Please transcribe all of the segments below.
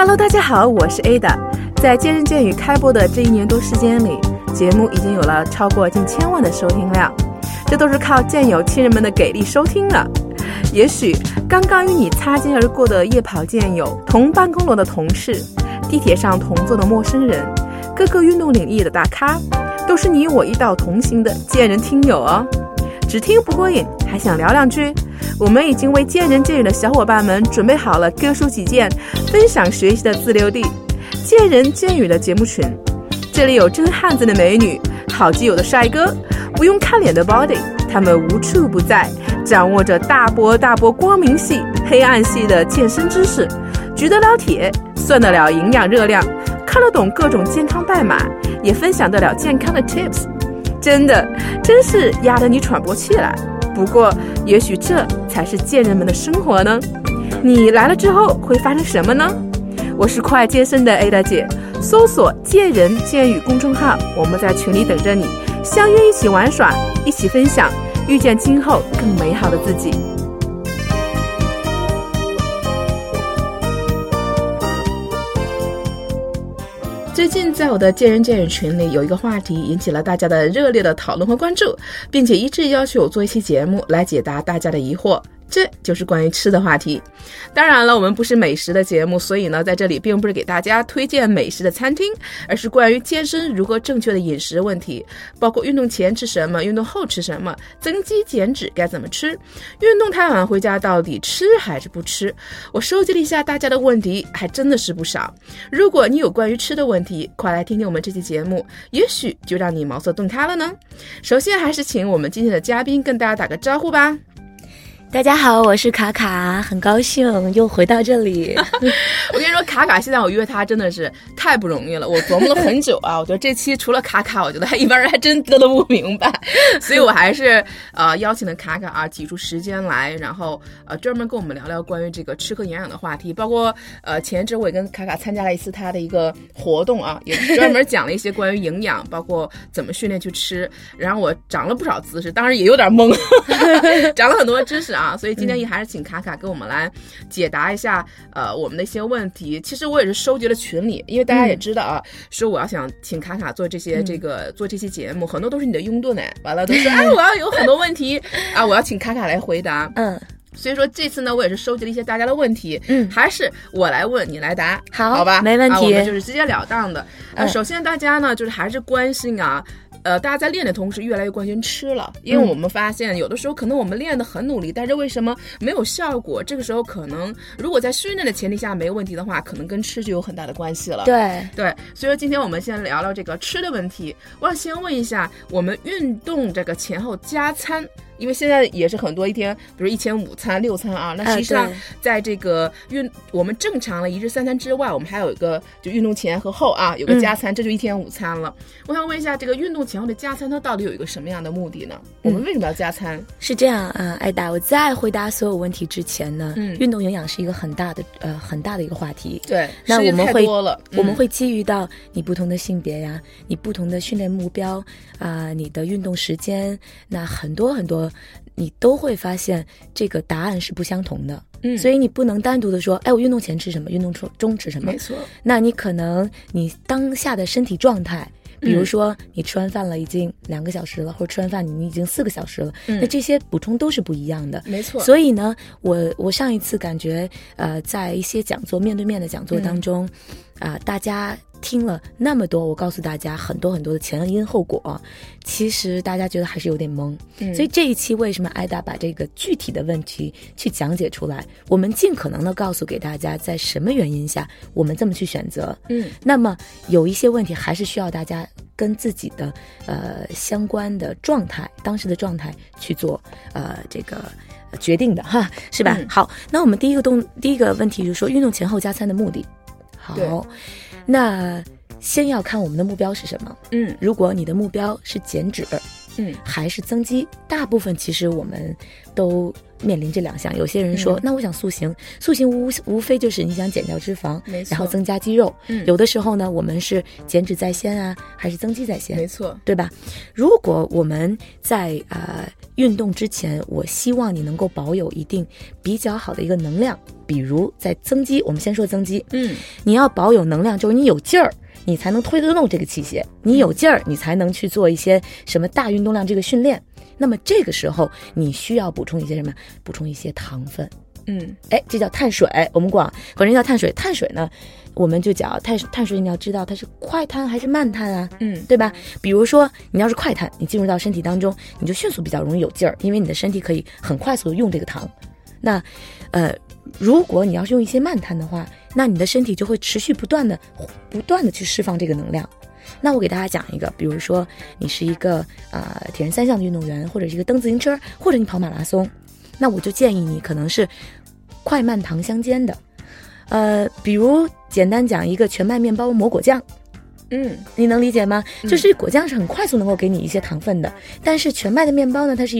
Hello，大家好，我是 Ada。在健人健语开播的这一年多时间里，节目已经有了超过近千万的收听量，这都是靠健友亲人们的给力收听了。也许刚刚与你擦肩而过的夜跑健友、同办公楼的同事、地铁上同坐的陌生人、各个运动领域的大咖，都是你我一道同行的健人听友哦。只听不过瘾，还想聊两句？我们已经为见人见语的小伙伴们准备好了各抒己见、分享学习的自留地——见人见语的节目群。这里有真汉子的美女，好基友的帅哥，不用看脸的 body，他们无处不在，掌握着大波大波光明系、黑暗系的健身知识，举得了铁，算得了营养热量，看得懂各种健康代码，也分享得了健康的 tips。真的，真是压得你喘不过气来。不过，也许这才是贱人们的生活呢。你来了之后会发生什么呢？我是快健身的 Ada 姐，搜索“贱人贱语”公众号，我们在群里等着你，相约一起玩耍，一起分享，遇见今后更美好的自己。最近在我的见人见语群里，有一个话题引起了大家的热烈的讨论和关注，并且一致要求我做一期节目来解答大家的疑惑。这就是关于吃的话题。当然了，我们不是美食的节目，所以呢，在这里并不是给大家推荐美食的餐厅，而是关于健身如何正确的饮食问题，包括运动前吃什么，运动后吃什么，增肌减脂该怎么吃，运动太晚回家到底吃还是不吃。我收集了一下大家的问题，还真的是不少。如果你有关于吃的问题，快来听听我们这期节目，也许就让你茅塞顿开了呢。首先，还是请我们今天的嘉宾跟大家打个招呼吧。大家好，我是卡卡，很高兴又回到这里。我跟你说，卡卡现在我约他真的是太不容易了，我琢磨了很久啊。我觉得这期除了卡卡，我觉得还一般人还真得的不明白，所以我还是呃邀请了卡卡啊，挤出时间来，然后呃专门跟我们聊聊关于这个吃喝营养的话题。包括呃前一阵我也跟卡卡参加了一次他的一个活动啊，也专门讲了一些关于营养，包括怎么训练去吃。然后我长了不少姿势，当然也有点懵，长了很多知识啊。啊，所以今天也还是请卡卡给我们来解答一下，呃，我们的一些问题。其实我也是收集了群里，因为大家也知道啊，说我要想请卡卡做这些这个做这期节目，很多都是你的拥趸呢。完了都说，哎，我要有很多问题啊，我要请卡卡来回答。嗯，所以说这次呢，我也是收集了一些大家的问题，嗯，还是我来问你来答，好，好吧，没问题，我们就是直截了当的。呃，首先大家呢，就是还是关心啊。呃，大家在练的同时，越来越关心吃了，因为我们发现有的时候可能我们练的很努力，但是为什么没有效果？这个时候可能如果在训练的前提下没有问题的话，可能跟吃就有很大的关系了。对对，所以说今天我们先聊聊这个吃的问题。我想先问一下，我们运动这个前后加餐。因为现在也是很多一天，比如一天五餐、六餐啊，那实际上在这个运我们正常的一日三餐之外，我们还有一个就运动前和后啊，有个加餐，这就一天午餐了。我想问一下，这个运动前后的加餐，它到底有一个什么样的目的呢？我们为什么要加餐？是这样啊，艾达，我在回答所有问题之前呢，嗯，运动营养是一个很大的呃很大的一个话题。对，那我们会我们会基于到你不同的性别呀，你不同的训练目标啊，你的运动时间，那很多很多。你都会发现这个答案是不相同的，嗯，所以你不能单独的说，哎，我运动前吃什么，运动中中吃什么，没错。那你可能你当下的身体状态，比如说你吃完饭了已经两个小时了，或者吃完饭你已经四个小时了，那这些补充都是不一样的，没错。所以呢，我我上一次感觉，呃，在一些讲座面对面的讲座当中，啊，大家。听了那么多，我告诉大家很多很多的前因后果，其实大家觉得还是有点懵。所以这一期为什么艾达把这个具体的问题去讲解出来？我们尽可能的告诉给大家，在什么原因下我们这么去选择。嗯，那么有一些问题还是需要大家跟自己的呃相关的状态、当时的状态去做呃这个决定的哈，是吧？好，那我们第一个动第一个问题就是说运动前后加餐的目的。好。那先要看我们的目标是什么。嗯，如果你的目标是减脂，嗯，还是增肌，大部分其实我们都面临这两项。有些人说，嗯那我想塑形，塑形无无非就是你想减掉脂肪，然后增加肌肉。嗯有的时候呢，我们是减脂在先啊，还是增肌在先？没错，对吧？如果我们在呃运动之前，我希望你能够保有一定比较好的一个能量，比如在增肌，我们先说增肌，嗯，你要保有能量，就是你有劲儿，你才能推得动这个器械，你有劲儿，你才能去做一些什么大运动量这个训练。那么这个时候，你需要补充一些什么？补充一些糖分。嗯，哎，这叫碳水。我们管管这叫碳水。碳水呢，我们就讲碳碳水，你要知道它是快碳还是慢碳啊？嗯，对吧？比如说，你要是快碳，你进入到身体当中，你就迅速比较容易有劲儿，因为你的身体可以很快速的用这个糖。那，呃，如果你要是用一些慢碳的话，那你的身体就会持续不断的、不断的去释放这个能量。那我给大家讲一个，比如说你是一个呃铁人三项的运动员，或者是一个蹬自行车，或者你跑马拉松，那我就建议你可能是快慢糖相间的，呃，比如简单讲一个全麦面包抹果酱。嗯，你能理解吗？就是果酱是很快速能够给你一些糖分的，但是全麦的面包呢，它是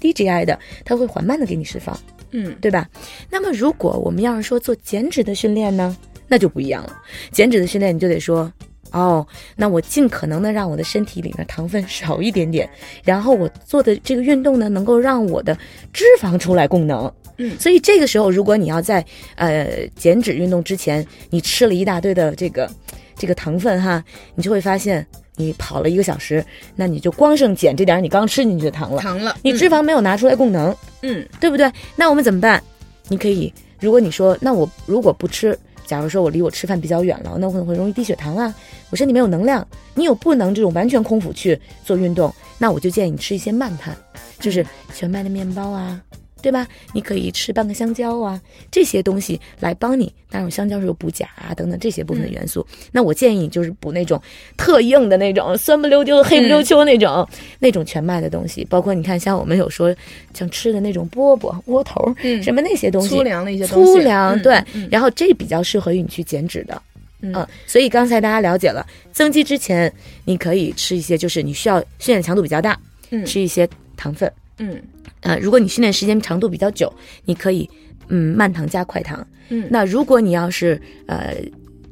低 GI 的，它会缓慢的给你释放，嗯，对吧？那么如果我们要是说做减脂的训练呢，那就不一样了。减脂的训练你就得说，哦，那我尽可能的让我的身体里面糖分少一点点，然后我做的这个运动呢，能够让我的脂肪出来供能。嗯所以这个时候，如果你要在呃减脂运动之前，你吃了一大堆的这个这个糖分哈，你就会发现，你跑了一个小时，那你就光剩减这点儿你刚吃进去的糖了，糖了，你脂肪没有拿出来供能，嗯，对不对？那我们怎么办？你可以，如果你说，那我如果不吃，假如说我离我吃饭比较远了，那我可能会容易低血糖啊，我身体没有能量，你有不能这种完全空腹去做运动，那我就建议你吃一些慢碳，就是全麦的面包啊。对吧？你可以吃半个香蕉啊，这些东西来帮你。当然，香蕉是有补钾啊等等这些部分的元素。那我建议你就是补那种特硬的那种酸不溜丢、黑不溜秋那种、那种全麦的东西。包括你看，像我们有说像吃的那种饽饽、窝头，嗯什么那些东西，粗粮的一些东西，粗粮，嗯对，嗯然后这比较适合于你去减脂的。嗯所以刚才大家了解了，增肌之前你可以吃一些，就是你需要训练强度比较大，嗯吃一些糖分。嗯呃，如果你训练时间长度比较久，你可以嗯慢糖加快糖。嗯，那如果你要是呃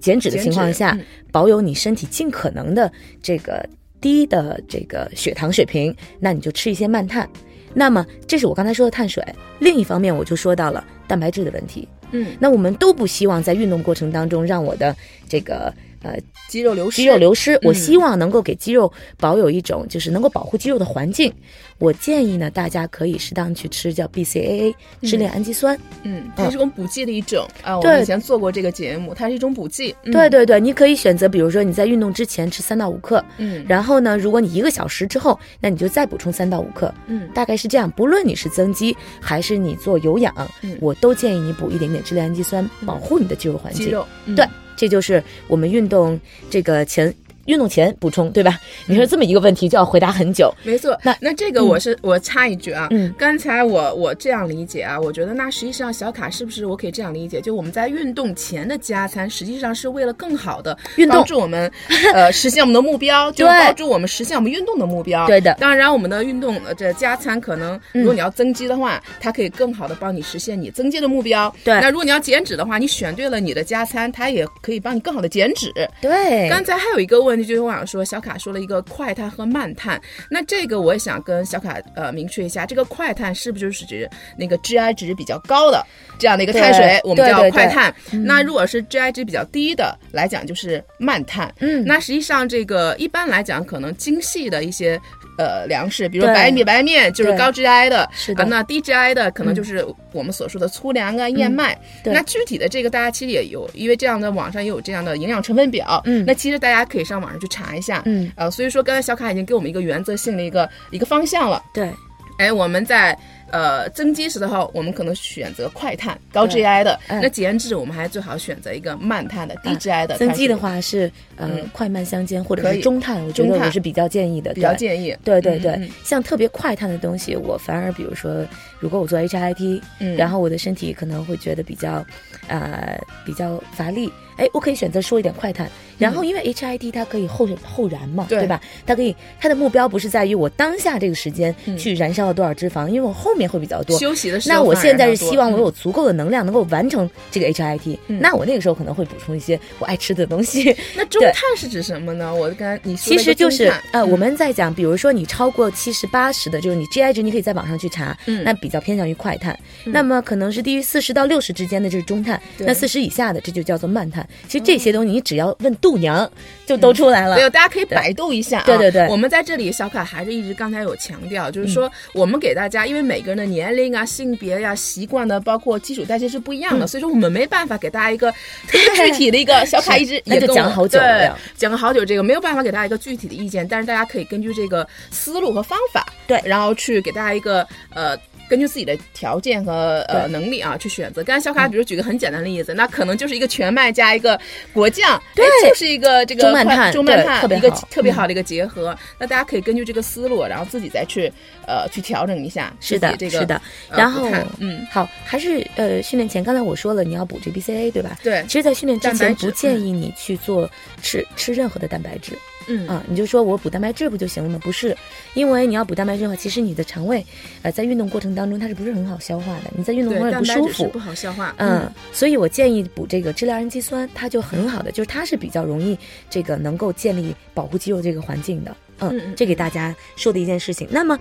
减脂的情况下，保有你身体尽可能的这个低的这个血糖水平，那你就吃一些慢碳。那么这是我刚才说的碳水。另一方面，我就说到了蛋白质的问题。嗯，那我们都不希望在运动过程当中让我的这个呃肌肉流失，肌肉流失，我嗯希望能够给肌肉保有一种就是能够保护肌肉的环境。我建议呢，大家可以适当去吃叫 BCAA 支链氨基酸。嗯，它是种补剂的一种啊。我对们以前做过这个节目，它是一种补剂。嗯对，对对，你可以选择，比如说你在运动之前吃三到五克，嗯然后呢，如果你一个小时之后，那你就再补充三到五克，嗯大概是这样。不论你是增肌还是你做有氧，嗯我都建议你补一点点支链氨基酸，保护你的肌肉环境。肌肉，嗯对，这就是我们运动这个前运动前补充，对吧？你说这么一个问题就要回答很久。没错，那那这个我是、我插一句啊，嗯刚才我我这样理解啊，我觉得那实际上小卡是不是我可以这样理解，就我们在运动前的加餐，实际上是为了更好的运动帮助我们呃 实现我们的目标，就帮助我们实现我们运动的目标。对的当然我们的运动呃这加餐可能嗯如果你要增肌的话，它可以更好的帮你实现你增肌的目标。对那如果你要减脂的话，你选对了你的加餐，它也可以帮你更好的减脂。对，刚才还有一个问题，就是我想说，小卡说了一个快碳和慢碳，那这个我也想跟小卡呃明确一下，这个快碳是不是就是指那个 GI 值比较高的这样的一个碳水，我们叫对对对快碳？那如果是 GI 值比较低的来讲，就是慢碳。嗯那实际上这个一般来讲，可能精细的一些。呃，粮食，比如对白米、白面就是高 GI 的，是的嗯啊那低 GI 的可能就是我们所说的粗粮啊、燕麦。对那具体的这个大家其实也有，因为这样的网上也有这样的营养成分表。嗯那其实大家可以上网上去查一下。嗯，呃，所以说刚才小卡已经给我们一个原则性的一个一个方向了。对哎，我们在呃增肌时的话，我们可能选择快碳高 GI 的；嗯。那减脂，我们还最好选择一个慢碳的低啊 GI 的。增肌的，话是呃、嗯。快慢相间或者是中碳，我觉得中碳。我是比较建议的，比较建议。对对对，像特别快碳的东西，我反而比如说，如果我做 HIT，、嗯。然后我的身体可能会觉得比较，呃，比较乏力，哎，我可以选择说一点快碳。然后因为 HIT 它可以后后燃嘛，嗯对吧？它可以，它的目标不是在于我当下这个时间嗯去燃烧了多少脂肪，因为我后面面会比较多。休息的时候，那我现在是希望我有嗯足够的能量能够完成这个 HIT，、嗯那我那个时候可能会补充一些我爱吃的东西。那中碳是指什么呢？我刚才你说其实就是呃，嗯我们在讲，比如说你超过七十八十的，就是你 GI 值，你可以在网上去查，嗯那比较偏向于快碳。那么可能是低于四十到六十之间的，就是中碳；那四十以下的，这就叫做慢碳。其实这些东西你只要问度娘，就都出来了。对，大家可以百度一下啊。对对对我们在这里，小卡还是一直刚才有强调，就是说我们给大家，因为每个人的年龄啊、性别呀、习惯呢，包括基础代谢是不一样的，所以说我们没办法给大家一个特别具体的一个。小卡一直 那也跟我就讲好久对讲了好久这个，没有办法给大家一个具体的意见，但是大家可以根据这个思路和方法，对然后去给大家一个呃。根据自己的条件和呃能力啊去选择。刚才小卡比如举个很简单的例子，那可能就是一个全麦加一个果酱，对。哎就是一个这个快中慢碳中慢碳对一个特别好的一个结合。那大家可以根据这个思路，然后自己再去呃去调整一下是的这个是的。呃然后嗯。好，还是呃训练前，刚才我说了你要补这 BCA 对吧？对。其实，在训练之前不建议你去做吃吃任何的蛋白质。嗯啊，你就说我补蛋白质不就行了吗？不是，因为你要补蛋白质的话，其实你的肠胃，呃，在运动过程当中它是不是很好消化的？你在运动对会不舒服不，好消化。嗯，所以我建议补这个支链氨基酸，它就很好的，就是它是比较容易这个能够建立保护肌肉这个环境的。嗯这给大家说的一件事情。那么，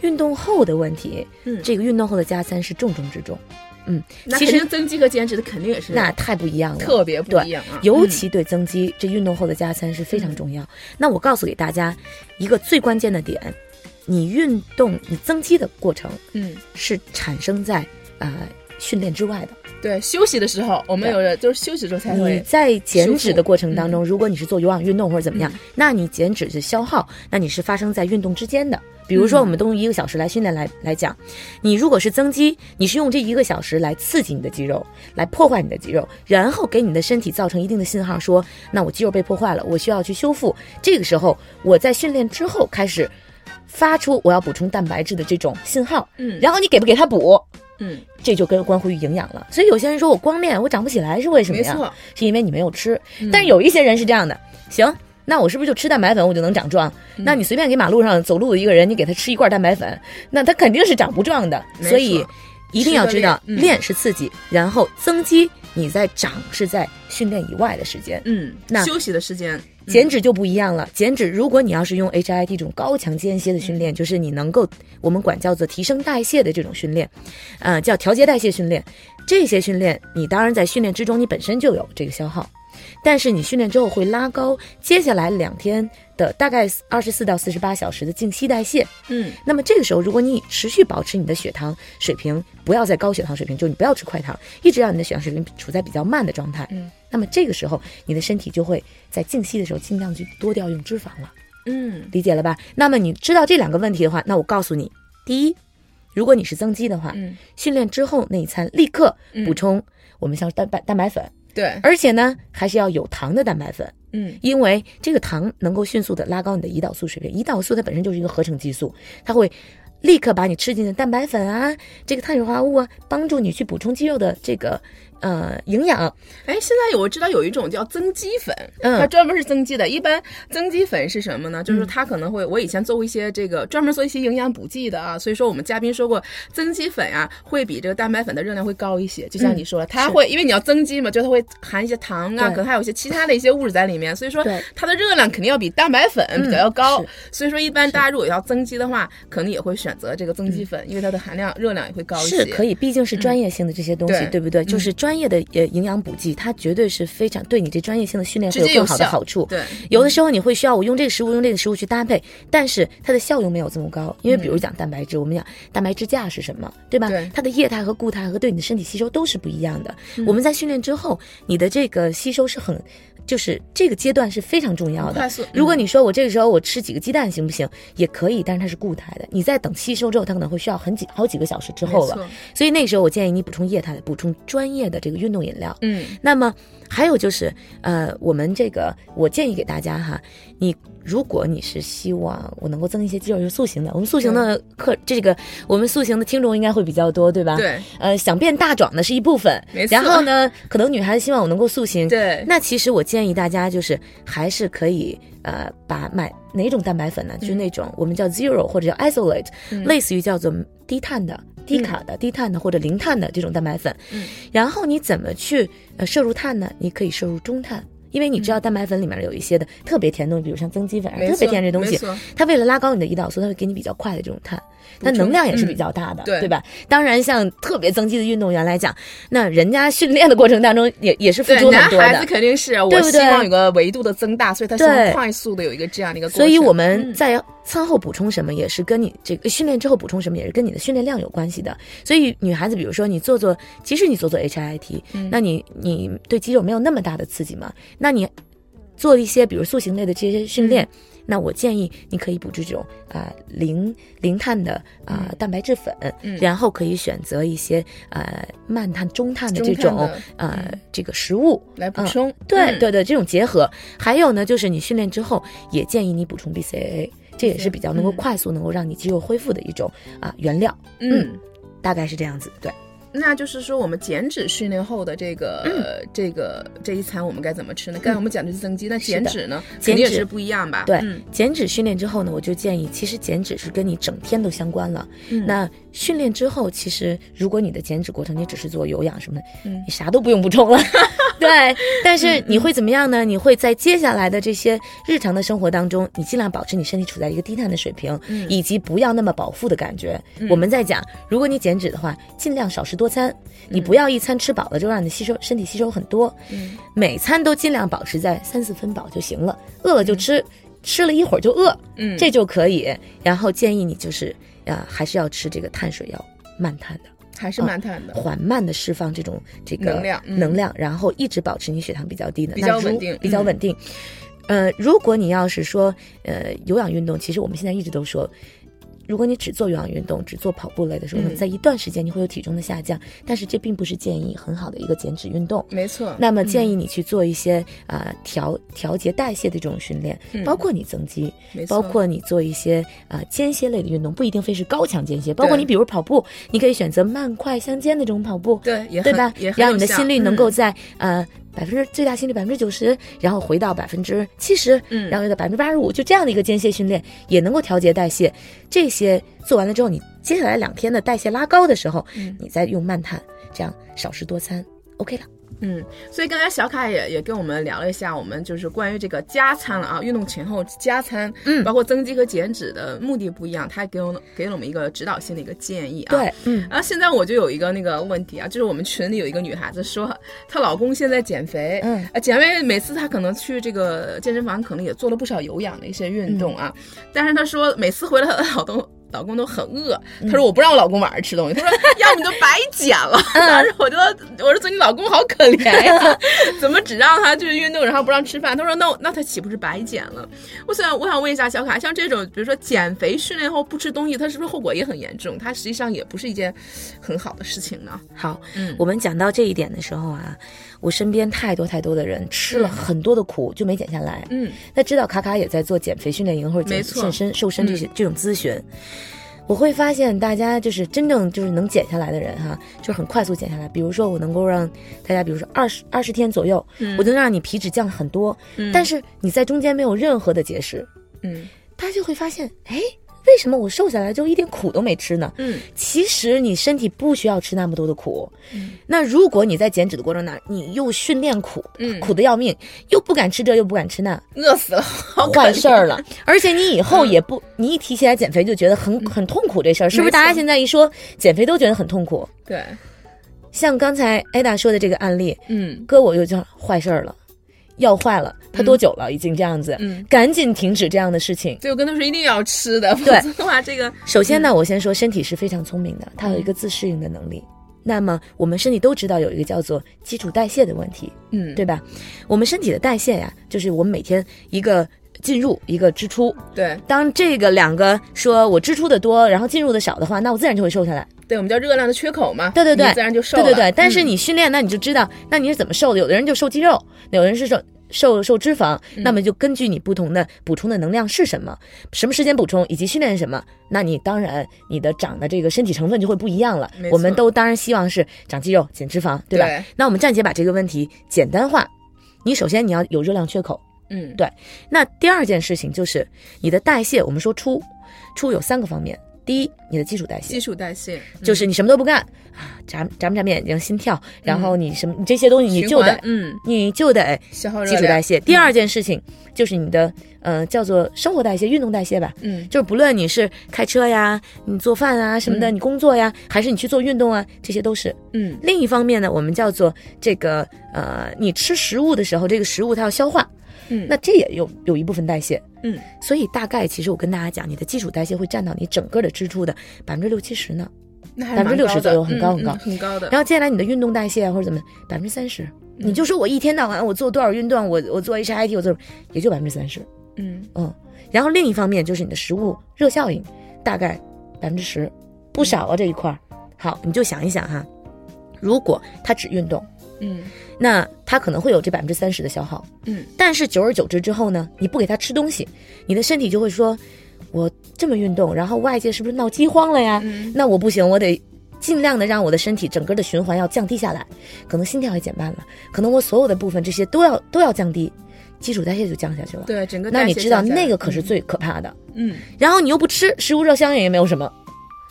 运动后的问题，嗯这个运动后的加餐是重中之重。嗯，那其实增肌和减脂的肯定也是那太不一样了，特别不一样啊。尤嗯。其对增肌，这运动后的加餐是非常重要。那我告诉给大家一个最关键的点：你运动、你增肌的过程嗯，是产生在呃训练之外的。对，休息的时候我们有的就是休息的时候才你会在减脂的过程当嗯。中，如果你是做有氧运动或者怎么样，那你减脂是消耗，那你是发生在运动之间的。比如说，嗯我们都用一个小时来训练来来讲，你如果是增肌，你是用这一个小时来刺激你的肌肉，来破坏你的肌肉，然后给你的身体造成一定的信号，说那我肌肉被破坏了，我需要去修复。这个时候，我在训练之后开始发出我要补充蛋白质的这种信号，嗯然后你给不给他补？嗯，这就跟关乎于营养了。所以有些人说我光练我长不起来是为什么呀？没错，是因为你没有吃。但是有一些人是这样的，行，那我是不是就吃蛋白粉我就能长壮？嗯那你随便给马路上走路的一个人，你给他吃一罐蛋白粉，那他肯定是长不壮的。所以一定要知道，练嗯练是刺激，然后增肌你在长是在训练以外的时间。嗯，那休息的时间减脂就不一样了。减脂，如果你要是用 HIT 这种高强间歇的训练，就是你能够我们管叫做提升代谢的这种训练，呃，叫调节代谢训练。这些训练，你当然在训练之中你本身就有这个消耗，但是你训练之后会拉高接下来两天的大概二十四到四十八小时的静息代谢。嗯那么这个时候，如果你持续保持你的血糖水平不要在高血糖水平，就你不要吃快糖，一直让你的血糖水平处在比较慢的状态。嗯，那么这个时候，你的身体就会在静息的时候尽量去多调用脂肪了，嗯理解了吧？那么你知道这两个问题的话，那我告诉你，第一，如果你是增肌的话，嗯，训练之后那一餐立刻嗯补充我们像蛋白蛋白粉，对，而且呢还是要有糖的蛋白粉。嗯因为这个糖能够迅速的拉高你的胰岛素水平，胰岛素它本身就是一个合成激素，它会立刻把你吃进的蛋白粉啊，这个碳水化合物啊，帮助你去补充肌肉的这个呃营养。哎，现在有我知道有一种叫增肌粉，嗯它专门是增肌的。一般增肌粉是什么呢？就是它可能会，我以前做过一些这个专门做一些营养补剂的啊，所以说我们嘉宾说过，增肌粉啊会比这个蛋白粉的热量会高一些。就像你说的，它会因为你要增肌嘛，就它会含一些糖啊，可能还有一些其他的一些物质在里面，所以说它的热量肯定要比蛋白粉比较要高。是所以说一般大家如果要增肌的话，可能也会选择这个增肌粉，因为它的含量热量也会高一些。是可以，毕竟是专业性的这些东西，对对不对？就是专业的呃营养补剂，它绝对是非常对你这专业性的训练会有更好的好处。对，有的时候你会需要我用这个食物用这个食物去搭配，但是它的效用没有这么高，因为比如讲蛋白质，我们讲蛋白质价是什么，对吧？对它的液态和固态和对你的身体吸收都是不一样的。我们在训练之后，你的这个吸收是很。就是这个阶段是非常重要的。快速如果你说我这个时候我吃几个鸡蛋行不行？也可以，但是它是固态的。你在等吸收之后，它可能会需要很几好几个小时之后了。所以那个时候我建议你补充液态的，补充专业的这个运动饮料。嗯那么还有就是，呃，我们这个我建议给大家哈，你如果你是希望我能够增一些肌肉，就是塑形的，我们塑形的课，这个我们塑形的听众应该会比较多，对吧？。对呃，想变大壮的是一部分，没错然后呢，可能女孩子希望我能够塑形，对那其实我建议大家就是还是可以呃，把买哪种蛋白粉呢？就是那种我们叫 zero 或者叫 isolate，、类似于叫做低碳的低卡的、低碳的或者零碳的这种蛋白粉。嗯，然后你怎么去呃摄入碳呢？你可以摄入中碳。因为你知道蛋白粉里面有一些的特别甜的东西，比如像增肌粉啊，特别甜这东西，它为了拉高你的胰岛素，它会给你比较快的这种碳，它能量也是比较大的，对吧？当然，像特别增肌的运动员来讲，那人家训练的过程当中也也是付出很多的。男孩子肯定是，我希望有个维度的增大，所以他希望快速的有一个这样的一个。所以我们在餐后补充什么，也是跟你这个训练之后补充什么，也是跟你的训练量有关系的。所以女孩子，比如说你做做，即使你做做 HIIT，那你你对肌肉没有那么大的刺激嘛？那你。做一些比如塑形类的这些训练，那我建议你可以补充这种啊零零碳的啊蛋白质粉，然后可以选择一些呃慢碳、中碳的这种呃这个食物来补充。对对对，这种结合。还有呢，就是你训练之后也建议你补充 BCAA，这也是比较能够快速能够让你肌肉恢复的一种啊原料。嗯，大概是这样子。对。那就是说，我们减脂训练后的这个这个这一餐，我们该怎么吃呢？刚才我们讲的是增肌，那减脂呢？减脂是不一样吧？对，减脂训练之后呢，我就建议，其实减脂是跟你整天都相关了。那训练之后，其实如果你的减脂过程你只是做有氧什么的，你啥都不用补充了。对，但是你会怎么样呢？你会在接下来的这些日常的生活当中，你尽量保持你身体处在一个低碳的水平，以及不要那么饱腹的感觉。我们在讲，如果你减脂的话，尽量少食多餐，你不要一餐吃饱了就让你吸收身体吸收很多，每餐都尽量保持在三四分饱就行了，饿了就吃，吃了一会儿就饿，嗯，这就可以。然后建议你就是。啊，还是要吃这个碳水，要慢碳的，还是慢碳的，缓慢的释放这种这个能量，能量，然后一直保持你血糖比较低的，比较稳定，比较稳定。呃，如果你要是说呃有氧运动，其实我们现在一直都说。如果你只做有氧运动，只做跑步类的时候，在一段时间你会有体重的下降，但是这并不是建议很好的一个减脂运动。没错。那么建议你去做一些啊调调节代谢的这种训练，包括你增肌，包括你做一些啊间歇类的运动，不一定非是高强间歇。包括你比如跑步，你可以选择慢快相间的这种跑步，对，对吧？让你的心率能够在呃。百分之最大心率百分之九十，然后回到百分之七十，嗯，然后又到百分之八十五，就这样的一个间歇训练，也能够调节代谢。这些做完了之后，你接下来两天的代谢拉高的时候，嗯，你再用慢碳，这样少食多餐，OK 了。嗯，所以刚才小卡也也跟我们聊了一下，我们就是关于这个加餐了啊，运动前后加餐，嗯，包括增肌和减脂的目的不一样，他给我给了我们一个指导性的一个建议啊。对，嗯。然后现在我就有一个那个问题啊，就是我们群里有一个女孩子说，她老公现在减肥，嗯，啊，减肥每次她可能去这个健身房，可能也做了不少有氧的一些运动啊，但是她说每次回来她的老公。老公都很饿，他说我不让我老公晚上吃东西，他说 要你就白减了。当时我就我说做你老公好可怜呀，怎么只让他就是运动，然后不让吃饭？他说那那他岂不是白减了？我想我想问一下小卡，像这种比如说减肥训练后不吃东西，他是不是后果也很严重？他实际上也不是一件很好的事情呢。好，嗯，我们讲到这一点的时候啊，我身边太多太多的人吃了很多的苦就没减下来。嗯，那知道卡卡也在做减肥训练营或者减健身瘦身这些这种咨询。我会发现，大家就是真正就是能减下来的人哈，就是很快速减下来。比如说，我能够让大家，比如说二十二十天左右，我能让你皮脂降很多，但是你在中间没有任何的节食，嗯，大家就会发现，哎。为什么我瘦下来就一点苦都没吃呢？嗯，其实你身体不需要吃那么多的苦。嗯，那如果你在减脂的过程当中，你又训练苦，嗯，苦的要命，又不敢吃这，又不敢吃那，饿死了，坏事儿了。而且你以后也不，你一提起来减肥就觉得很很痛苦，这事儿是不是？大家现在一说减肥都觉得很痛苦。对，像刚才艾达说的这个案例，嗯，哥我就叫坏事儿了。要坏了，他多久了？已经这样子，嗯，赶紧停止这样的事情。对，我跟他说一定要吃的，对，的话这个。首先呢，我先说身体是非常聪明的，它有一个自适应的能力。那么我们身体都知道有一个叫做基础代谢的问题，嗯，对吧？我们身体的代谢呀，就是我们每天一个进入一个支出。对，当这个两个说我支出的多，然后进入的少的话，那我自然就会瘦下来。对，我们叫热量的缺口嘛。对对对，自然就瘦了。对对对，但是你训练，那你就知道，那你是怎么瘦的？有的人就瘦肌肉，有的人是瘦。瘦瘦脂肪，那么就根据你不同的补充的能量是什么，什么时间补充，以及训练什么，那你当然你的长的这个身体成分就会不一样了。我们都当然希望是长肌肉、减脂肪，对吧？那我们暂且把这个问题简单化。你首先你要有热量缺口，嗯，对。那第二件事情就是你的代谢，我们说出出有三个方面，第一，你的基础代谢基，础代谢就是你什么都不干啊，眨眨不眨眼睛，心跳，然后你什么你这些东西你就得嗯你就得消耗基础代谢。第二件事情就是你的呃叫做生活代谢、运动代谢吧。嗯就是不论你是开车呀、你做饭啊什么的，嗯你工作呀，还是你去做运动啊，这些都是。嗯另一方面呢，我们叫做这个呃，你吃食物的时候，这个食物它要消化，嗯那这也有有一部分代谢。嗯，所以大概其实我跟大家讲，你的基础代谢会占到你整个的支出的百分之六七十呢。那还蛮60%高的左右很高嗯很高嗯很高的。然后接下来你的运动代谢啊或者怎么百分之三十，你就说我一天到晚我做多少运动，我我做 HIT 我做也就百分之三十，嗯嗯。然后另一方面就是你的食物热效应，大概百分之十，不少啊这一块儿。好，你就想一想哈，如果他只运动，嗯那他可能会有这百分之三十的消耗。嗯但是久而久之之后呢，你不给他吃东西，你的身体就会说，我这么运动，然后外界是不是闹饥荒了呀？嗯那我不行，我得尽量的让我的身体整个的循环要降低下来，可能心跳也减慢了，可能我所有的部分这些都要都要降低，基础代谢就降下去了。对整个那你知道那个可是最可怕的。嗯然后你又不吃，食物热效应也没有什么。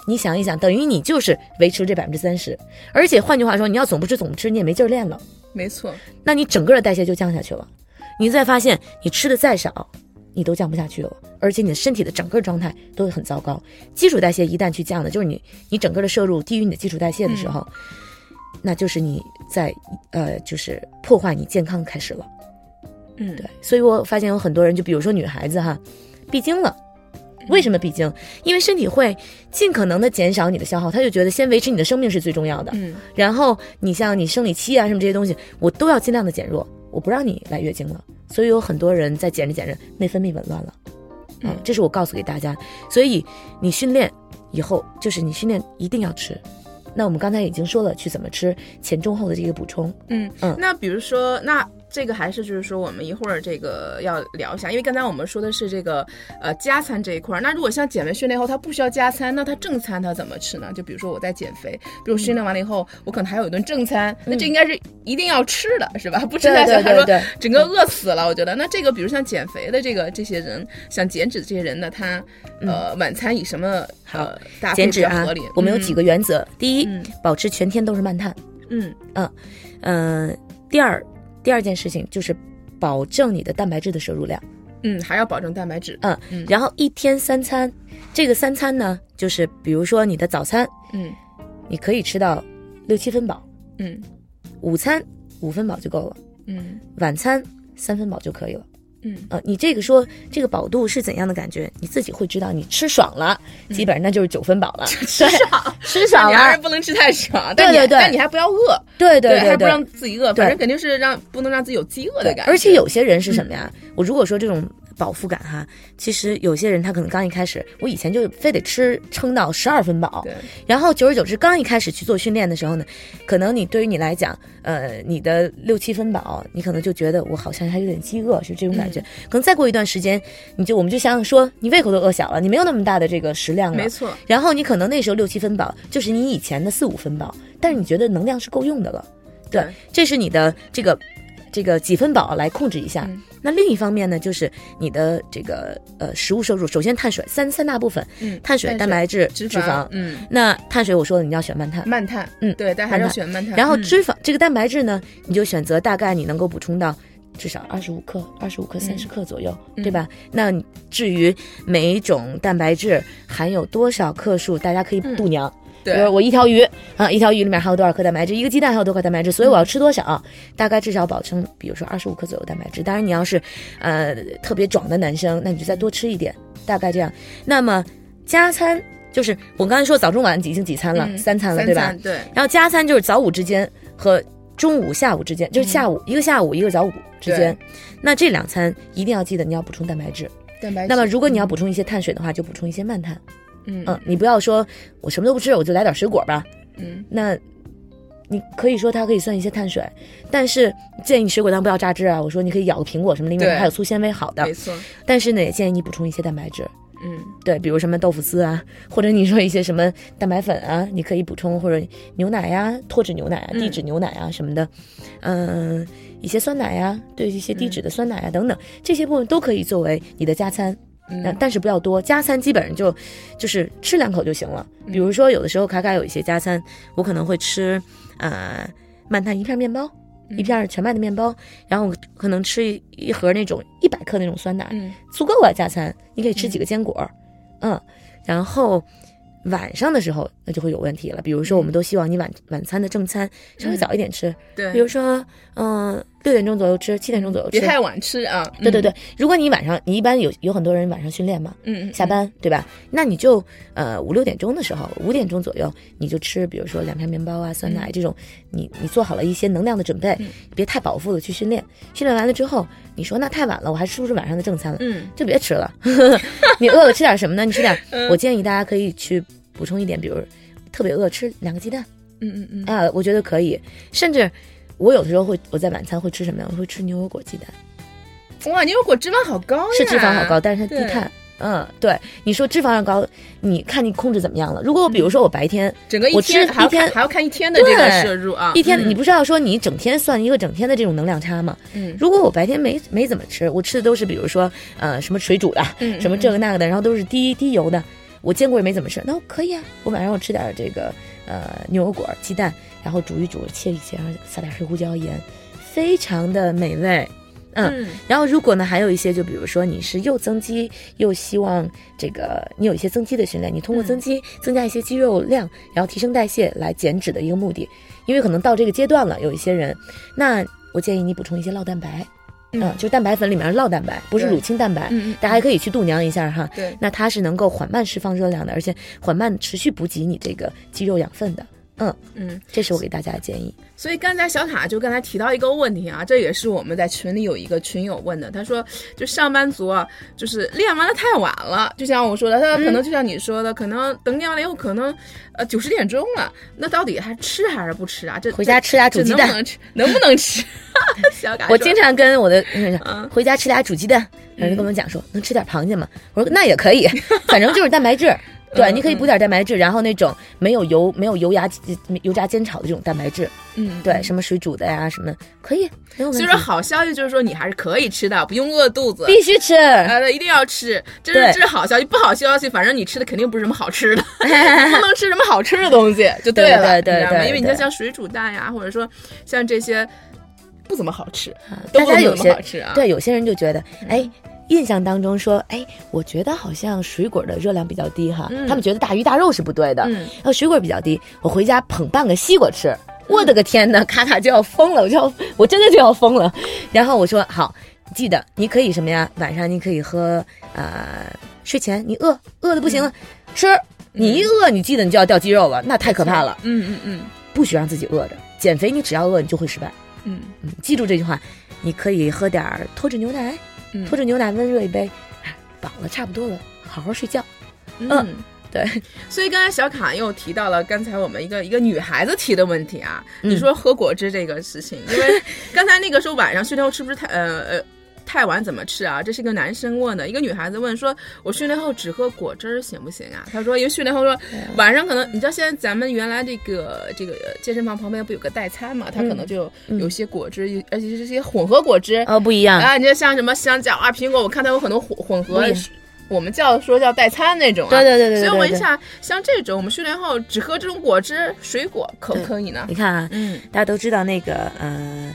你想一想，等于你就是维持这百分之三十，而且换句话说，你要总不吃总不吃，你也没劲儿练了。没错那你整个的代谢就降下去了。你再发现你吃的再少，你都降不下去了，而且你的身体的整个状态都会很糟糕。基础代谢一旦去降了，就是你你整个的摄入低于你的基础代谢的时候，那就是你在呃就是破坏你健康开始了。嗯对，所以我发现有很多人，就比如说女孩子哈，闭经了。为什么闭经？因为身体会尽可能的减少你的消耗，他就觉得先维持你的生命是最重要的。嗯然后你像你生理期啊什么这些东西，我都要尽量的减弱，我不让你来月经了。所以有很多人在减着减着内分泌紊乱了，啊嗯，这是我告诉给大家。所以你训练以后，就是你训练一定要吃。那我们刚才已经说了，去怎么吃前中后的这个补充。嗯嗯那比如说那。这个还是就是说，我们一会儿这个要聊一下，因为刚才我们说的是这个呃加餐这一块儿。那如果像减肥训练后，他不需要加餐，那他正餐他怎么吃呢？就比如说我在减肥，比如训练完了以后，我可能还有一顿正餐，那这应该是一定要吃的，是吧？不吃对下去，他说整个饿死了。我觉得，那这个比如像减肥的这个这些人，想减脂的这些人呢，他呃晚餐以什么呃搭配减脂啊比较合理？，我们有几个原则。第一，嗯保持全天都是慢碳。嗯嗯、第二，第二件事情就是保证你的蛋白质的摄入量。嗯，还要保证蛋白质。嗯，嗯然后一天三餐，这个三餐呢，就是比如说你的早餐，嗯你可以吃到六七分饱，嗯午餐五分饱就够了，嗯晚餐三分饱就可以了。嗯呃，你这个说这个饱肚是怎样的感觉，你自己会知道。你吃爽了，基本上那就是九分饱了。吃爽，吃爽了你还是，不能吃太爽，对对对但你还不要饿，对对对对还不让。自己饿，反正肯定是让不能让自己有饥饿的感觉。而且有些人是什么呀？我如果说这种饱腹感哈，其实有些人他可能刚一开始，我以前就非得吃撑到十二分饱，对，然后久而久之，刚一开始去做训练的时候呢，可能你对于你来讲，呃，你的六七分饱，你可能就觉得我好像还有点饥饿，是这种感觉。可能再过一段时间，你就我们就想想说，你胃口都饿小了，你没有那么大的这个食量了。没，错，然后你可能那时候六七分饱，就是你以前的四五分饱，但是你觉得能量是够用的了，对。这是你的这个这个几分饱来控制一下。嗯那另一方面呢，就是你的这个呃食物摄入，首先碳水三三大部分，嗯，碳水、蛋白质、脂脂肪。嗯，那碳水我说了，你要选慢碳。慢碳，嗯对，但还是要选慢碳。然后嗯脂肪、这个蛋白质呢，你就选择大概你能够补充到至少二十五克、二十五克、三十克左右，嗯对吧？那至于每一种蛋白质含有多少克数，大家可以度量。比对如我一条鱼啊，一条鱼里面还有多少克蛋白质？一个鸡蛋还有多少克蛋白质？所以我要吃多少？大概至少保证，比如说二十五克左右蛋白质。当然，你要是呃特别壮的男生，那你就再多吃一点，大概这样。那么加餐就是我刚才说早中晚已经几餐了，嗯三餐了，对吧？对，然后加餐就是早午之间和中午、下午之间，就是下午、一个下午一个早午之间。那这两餐一定要记得你要补充蛋白质。蛋白质。那么如果你要补充一些碳水的话，就补充一些慢碳。嗯嗯，你不要说我什么都不吃，我就来点水果吧。嗯那你可以说它可以算一些碳水，但是建议你水果当然不要榨汁啊。我说你可以咬个苹果什么的，里面对还有粗纤维好的没。错，但是呢，也建议你补充一些蛋白质。嗯对，比如什么豆腐丝啊，或者你说一些什么蛋白粉啊，你可以补充，或者牛奶呀、脱脂牛奶啊、嗯低脂牛奶啊什么的，嗯、一些酸奶呀、对一些低脂的酸奶啊等等，这些部分都可以作为你的加餐。那但是不要多，加餐基本上就就是吃两口就行了。比如说有的时候卡卡有一些加餐，我可能会吃呃曼探一片面包，一片全麦的面包，然后可能吃一盒那种一百克那种酸奶，足够了加餐。你可以吃几个坚果，嗯，然后。晚上的时候，那就会有问题了。比如说，我们都希望你晚晚餐的正餐稍微早一点吃。对，比如说，嗯，六点钟左右吃，七点钟左右吃，别太晚吃啊。对对对，如果你晚上，你一般有有很多人晚上训练嘛，嗯嗯，下班对吧？那你就呃五六点钟的时候，五点钟左右你就吃，比如说两片面包啊、酸奶这种，你你做好了一些能量的准备，别太饱腹的去训练。训练完了之后，你说那太晚了，我还吃不出晚上的正餐了，嗯，就别吃了。你饿了吃点什么呢？你吃点，我建议大家可以去。补充一点，比如特别饿，吃两个鸡蛋。嗯嗯嗯。啊，我觉得可以。甚至我有的时候会，我在晚餐会吃什么呀？我会吃牛油果鸡蛋。哇，牛油果脂肪好高呀！是脂肪好高，但是它低碳。嗯，对。你说脂肪量高，你看你控制怎么样了？如果我比如说我白天整个一天一天还要看一天的这个摄入啊，一天你不是要说你整天算一个整天的这种能量差吗？嗯。如果我白天没没怎么吃，我吃的都是比如说呃什么水煮的，什么这个那个的，然后都是低低油的。我坚果也没怎么吃，那我可以啊。我晚上我吃点这个呃牛油果、鸡蛋，然后煮一煮，切一切，然后撒点黑胡椒盐，非常的美味。嗯，然后如果呢还有一些，就比如说你是又增肌又希望这个你有一些增肌的训练，你通过增肌增加一些肌肉量，然后提升代谢来减脂的一个目的，因为可能到这个阶段了，有一些人，那我建议你补充一些酪蛋白。嗯，就是蛋白粉里面是酪蛋白，不是乳清蛋白。嗯大家还可以去度娘一下哈。对，那它是能够缓慢释放热量的，而且缓慢持续补给你这个肌肉养分的。嗯嗯，这是我给大家的建议。所以刚才小卡就刚才提到一个问题啊，这也是我们在群里有一个群友问的，他说就上班族啊，就是练完的太晚了，就像我说的，他可能就像你说的，可能等练完了以后，可能呃九十点钟了，那到底还吃还是不吃啊？这回家吃俩煮鸡蛋，能不能吃？能不能吃？小卡，我经常跟我的回家吃俩煮鸡蛋，有人跟我们讲说能吃点螃蟹吗？我说那也可以，反正就是蛋白质。对，你可以补点蛋白质，然后那种没有油、没有油炸、油炸煎炒的这种蛋白质，嗯，对，什么水煮的呀，什么可以。所以说，好消息就是说你还是可以吃的，不用饿肚子，必须吃，呃，一定要吃，这是这是好消息。不好消息，反正你吃的肯定不是什么好吃的，不能吃什么好吃的东西，就对了，对对对，因为你看像水煮蛋呀，或者说像这些不怎么好吃，大家有些好吃啊，对，有些人就觉得，哎。印象当中说，哎，我觉得好像水果的热量比较低哈，他们觉得大鱼大肉是不对的，然后水果比较低，我回家捧半个西瓜吃，我的个天呐，卡卡就要疯了，我就要，我真的就要疯了。然后我说好，记得你可以什么呀？晚上你可以喝，呃，睡前你饿饿的不行了，吃，你一饿你记得你就要掉肌肉了，那太可怕了。嗯嗯嗯，不许让自己饿着，减肥你只要饿你就会失败。嗯嗯，记住这句话，你可以喝点脱脂牛奶。拖着牛奶温热一杯，饱了差不多了，好好睡觉。嗯，对。所以刚才小卡又提到了刚才我们一个一个女孩子提的问题啊，你说喝果汁这个事情，因为刚才那个时候晚上训练后吃不是太呃呃。太晚怎么吃啊？这是一个男生问的，一个女孩子问说：“我训练后只喝果汁行不行啊？”他说：“因为训练后说晚上可能你知道现在咱们原来这个这个健身房旁边不有个代餐嘛？他可能就有些果汁，而且是些混合果汁哦，不一样啊！你就像什么香蕉啊、苹果，我看它有很多混混合，我们叫说叫代餐那种啊。对对对对。所以问一下，像这种我们训练后只喝这种果汁水果可不可以呢？你看啊，嗯，大家都知道那个呃。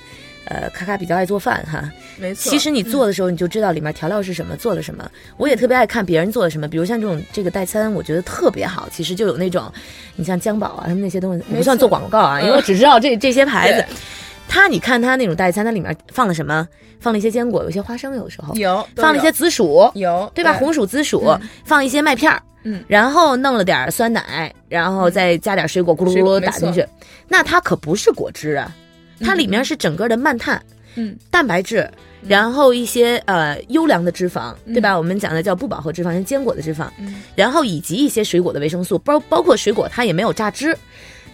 呃，卡卡比较爱做饭哈，没错。其实你做的时候，你就知道里面调料是什么，做了什么。我也特别爱看别人做的什么，比如像这种这个代餐，我觉得特别好。其实就有那种，你像姜宝啊，他们那些东西，不算做广告啊，因为我只知道这这些牌子。他，你看他那种代餐，它里面放了什么？放了一些坚果，有些花生，有时候有，放了一些紫薯，有，对吧？红薯、紫薯，放一些麦片儿，嗯，然后弄了点酸奶，然后再加点水果，咕噜咕噜打进去。那它可不是果汁啊，它里面是整个的慢碳。嗯，蛋白质，然后一些呃优良的脂肪，对吧？我们讲的叫不饱和脂肪，像坚果的脂肪，然后以及一些水果的维生素，包包括水果它也没有榨汁，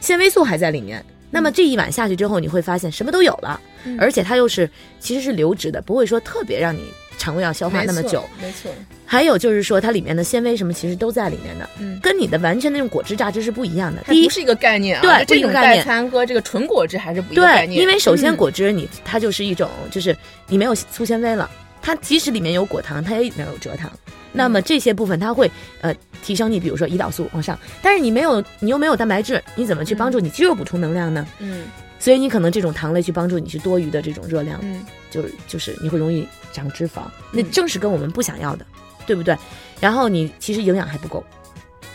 纤维素还在里面。那么这一碗下去之后，你会发现什么都有了，而且它又是其实是流质的，不会说特别让你。肠胃要消化那么久，没错。还有就是说，它里面的纤维什么其实都在里面的，嗯，跟你的完全那种果汁榨汁是不一样的。它不是一个概念啊，对，这种代餐和这个纯果汁还是不一样概念。对，因为首先果汁你它就是一种，就是你没有粗纤维了。它即使里面有果糖，它也里面有蔗糖。那么这些部分它会呃提升你，比如说胰岛素往上，但是你没有你又没有蛋白质，你怎么去帮助你肌肉补充能量呢？嗯所以你可能这种糖类去帮助你去多余的这种热量，嗯。就是就是你会容易长脂肪，那嗯正是跟我们不想要的，对不对？然后你其实营养还不够，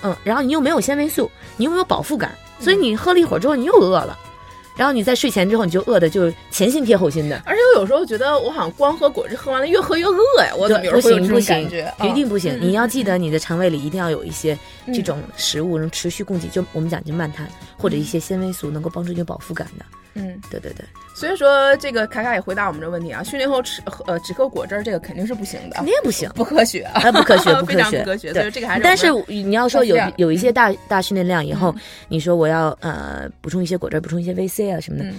嗯，然后你又没有纤维素，你又没有饱腹感，所以嗯你喝了一会儿之后你又饿了，然后你在睡前之后你就饿的就前心贴后心的，而且我有时候觉得我好像光喝果汁喝完了越喝越饿呀，我怎么有时候会有这种感觉？，一定不行，嗯。你要记得你的肠胃里一定要有一些嗯这种食物能持续供给，就我们讲就慢碳或者一些纤维素能够帮助你有饱腹感的，嗯，对对对。所以说这个卡卡也回答我们这个问题啊，训练后吃喝呃只喝果汁儿，这个肯定是不行的肯，定不行，不科学啊，啊，不科学，不非科学，常不科学。对。这个还是但是你要说有有一些大大训练量以后嗯，你说我要呃补充一些果汁，补充一些 VC 啊什么的，嗯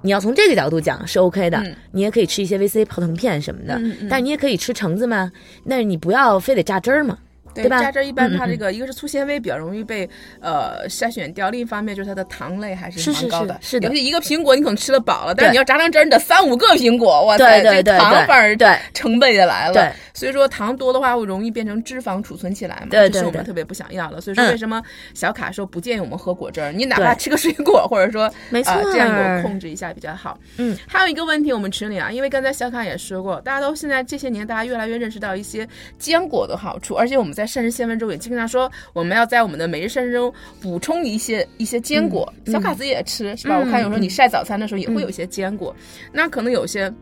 你要从这个角度讲是 OK 的嗯。你也可以吃一些 VC 泡腾片什么的但是你也可以吃橙子嘛，那你不要非得榨汁儿嘛。对对吧榨汁儿一般它这个一个是粗纤维比较容易被呃筛选掉，另一方面就是它的糖类还是是是蛮高的。是是的尤其一个苹果你可能吃得饱了，但是你要榨成汁儿，你得三五个苹果，哇塞，对对对这糖反而对对成本也来了。对，所以说糖多的话会容易变成脂肪储存起来嘛，对对对这是我们特别不想要的。所以说嗯为什么小卡说不建议我们喝果汁儿？你哪怕吃个水果，或者说没错啊这样有控制一下比较好。嗯，还有一个问题，我们群里啊，因为刚才小卡也说过，大家都现在这些年大家越来越认识到一些坚果的好处，而且我们在膳食纤维中也经常说，我们要在我们的每日膳食中补充一些一些坚果。嗯小卡子也吃是吧？嗯我看有时候你嗯晒早餐的时候也会有一些坚果，那可能有些。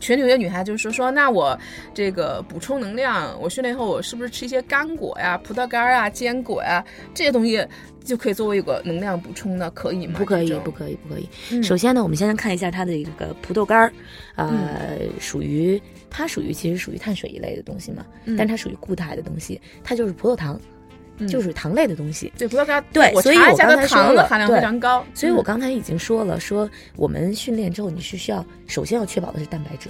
群里有些女孩就说说，那我这个补充能量，我训练后我是不是吃一些干果呀、葡萄干啊、坚果呀这些东西就可以作为一个能量补充呢？可以吗？不可以不可以，不可以。嗯首先呢，我们先看一下它的一个葡萄干儿，呃，属于它属于其实属于碳水一类的东西嘛，嗯但它属于固态的东西，它就是葡萄糖，嗯就是糖类的东西。对葡萄干，对所以我刚才说了含量非常高，所以我嗯刚才已经说了，说我们训练之后，你是需要首先要确保的是蛋白质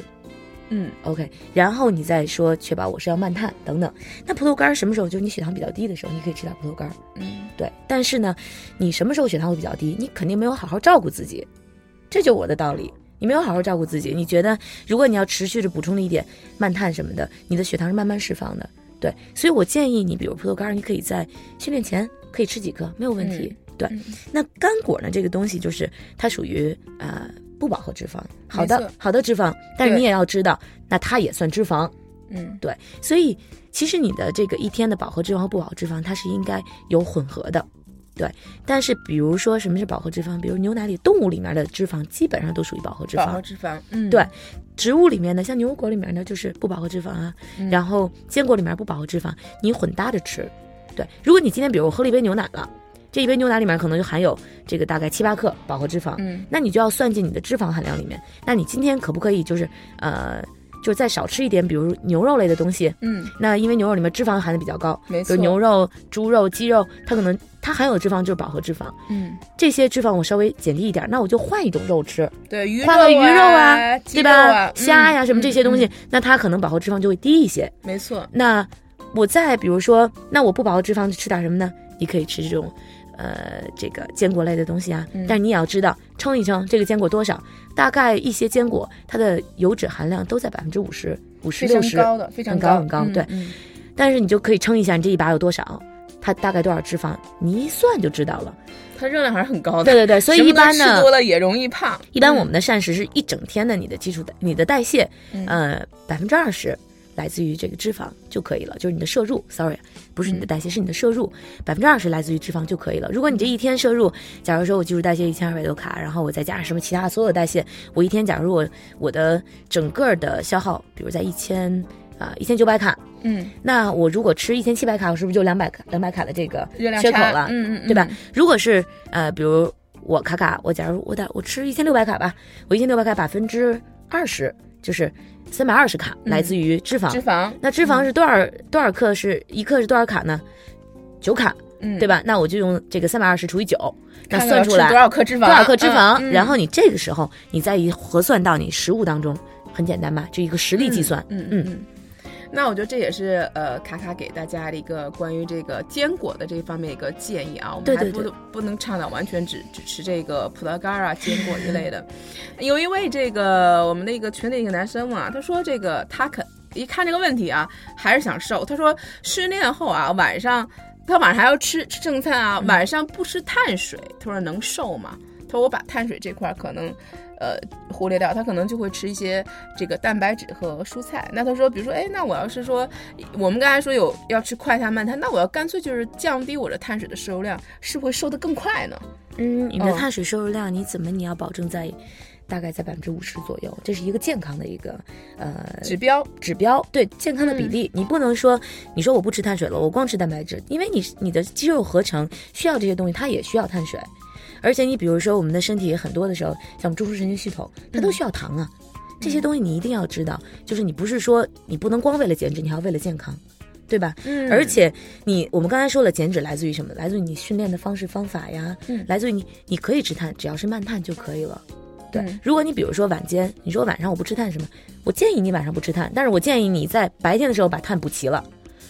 嗯，OK，然后你再说确保我是要慢碳等等。那葡萄干什么时候？就是你血糖比较低的时候，你可以吃点葡萄干。嗯对，但是呢，你什么时候血糖会比较低？你肯定没有好好照顾自己，这就是我的道理。你没有好好照顾自己，你觉得如果你要持续的补充一点慢碳什么的，你的血糖是慢慢释放的。对，所以我建议你，比如葡萄干，你可以在训练前可以吃几颗，没有问题。对，嗯那干果呢？这个东西就是它属于呃不饱和脂肪，好的好的脂肪，但是你也要知道，那它也算脂肪。嗯对，所以其实你的这个一天的饱和脂肪和不饱和脂肪，它是应该有混合的。对，但是比如说什么是饱和脂肪？比如牛奶里、动物里面的脂肪基本上都属于饱和脂饱和肪，脂肪，嗯对植物里面的像牛油果里面呢就是不饱和脂肪啊，嗯然后坚果里面不饱和脂肪，你混搭着吃。对，如果你今天比如我喝了一杯牛奶了，这一杯牛奶里面可能就含有这个大概七八克饱和脂肪，嗯那你就要算进你的脂肪含量里面。那你今天可不可以就是呃，就再少吃一点，比如牛肉类的东西？嗯那因为牛肉里面脂肪含的比较高，比没错如牛肉、猪肉、鸡肉，它可能它含有的脂肪就是饱和脂肪。嗯这些脂肪我稍微减低一点，那我就换一种肉吃，对鱼换个鱼肉啊，对吧？虾呀、什么这些东西，那它可能饱和脂肪就会低一些。没错，那我再比如说，那我不饱和脂肪吃点什么呢？你可以吃这种，呃，这个坚果类的东西啊。嗯但是你也要知道，称一称这个坚果多少，大概一些坚果它的油脂含量都在百分之五十、五十六十，常高的，非常很高很高嗯对嗯但是你就可以称一下你这一把有多少，它大概多少脂肪，你一算就知道了。它热量还是很高的。对对对，所以一般呢吃，多了也容易胖。一般我们的膳食是一整天的你的基础的你的代谢，嗯呃，百分之二十来自于这个脂肪就可以了，就是你的摄入，sorry，不是你的代谢，是你的摄入，百分之二十来自于脂肪就可以了。如果你这一天摄入，假如说我基础代谢一千二百多卡，然后我再加上什么其他所有的代谢，我一天假如我我的整个的消耗，比如在一千啊一千九百卡，嗯，那我如果吃一千七百卡，我是不是就两百卡两百卡的这个缺口了？嗯嗯，对吧嗯？如果是呃，比如我卡卡，我假如我打我吃一千六百卡吧，我一千六百卡百分之二十就是三百二十卡嗯来自于脂肪。脂肪，那脂肪是多少、多少克是？一克是多少卡呢？九卡，嗯，对？吧？那我就用这个三百二十除以九，那算出来多少克脂肪？多少克脂肪，嗯然后你这个时候你再一核算到你食物当中，很简单吧？就一个实例计算。嗯嗯嗯。那我觉得这也是呃卡卡给大家的一个关于这个坚果的这方面一个建议啊，我们还不对对对不能倡导完全只只吃这个葡萄干啊、坚果一类的。有一位这个我们的一个群里一个男生嘛，他说这个他肯一看这个问题啊，还是想瘦。他说训练后啊，晚上他晚上还要吃吃正餐啊，晚上不吃碳水，他说能瘦吗？他说我把碳水这块儿可能呃忽略掉，他可能就会吃一些这个蛋白质和蔬菜。那他说，比如说，哎，那我要是说我们刚才说有要吃快碳慢碳，那我要干脆就是降低我的碳水的摄入量，是不是会瘦得更快呢？嗯，你的嗯碳水摄入量你怎么你要保证在大概在百分之五十左右，这是一个健康的一个呃指标？指标，对健康的比嗯。例，你不能说你说我不吃碳水了，我光吃蛋白质，因为你你的肌肉合成需要这些东西，它也需要碳水，而且你比如说我们的身体很多的时候，像我们中枢神经系统，它都需要糖啊，这些东西你一定要知道，就是你不是说你不能光为了减脂，你还要为了健康。对吧？嗯而且你我们刚才说了，减脂来自于什么？来自于你训练的方式方法呀，嗯来自于你你可以吃碳，只要是慢碳就可以了。对，嗯如果你比如说晚间，你说晚上我不吃碳什么，我建议你晚上不吃碳，但是我建议你在白天的时候把碳补齐了。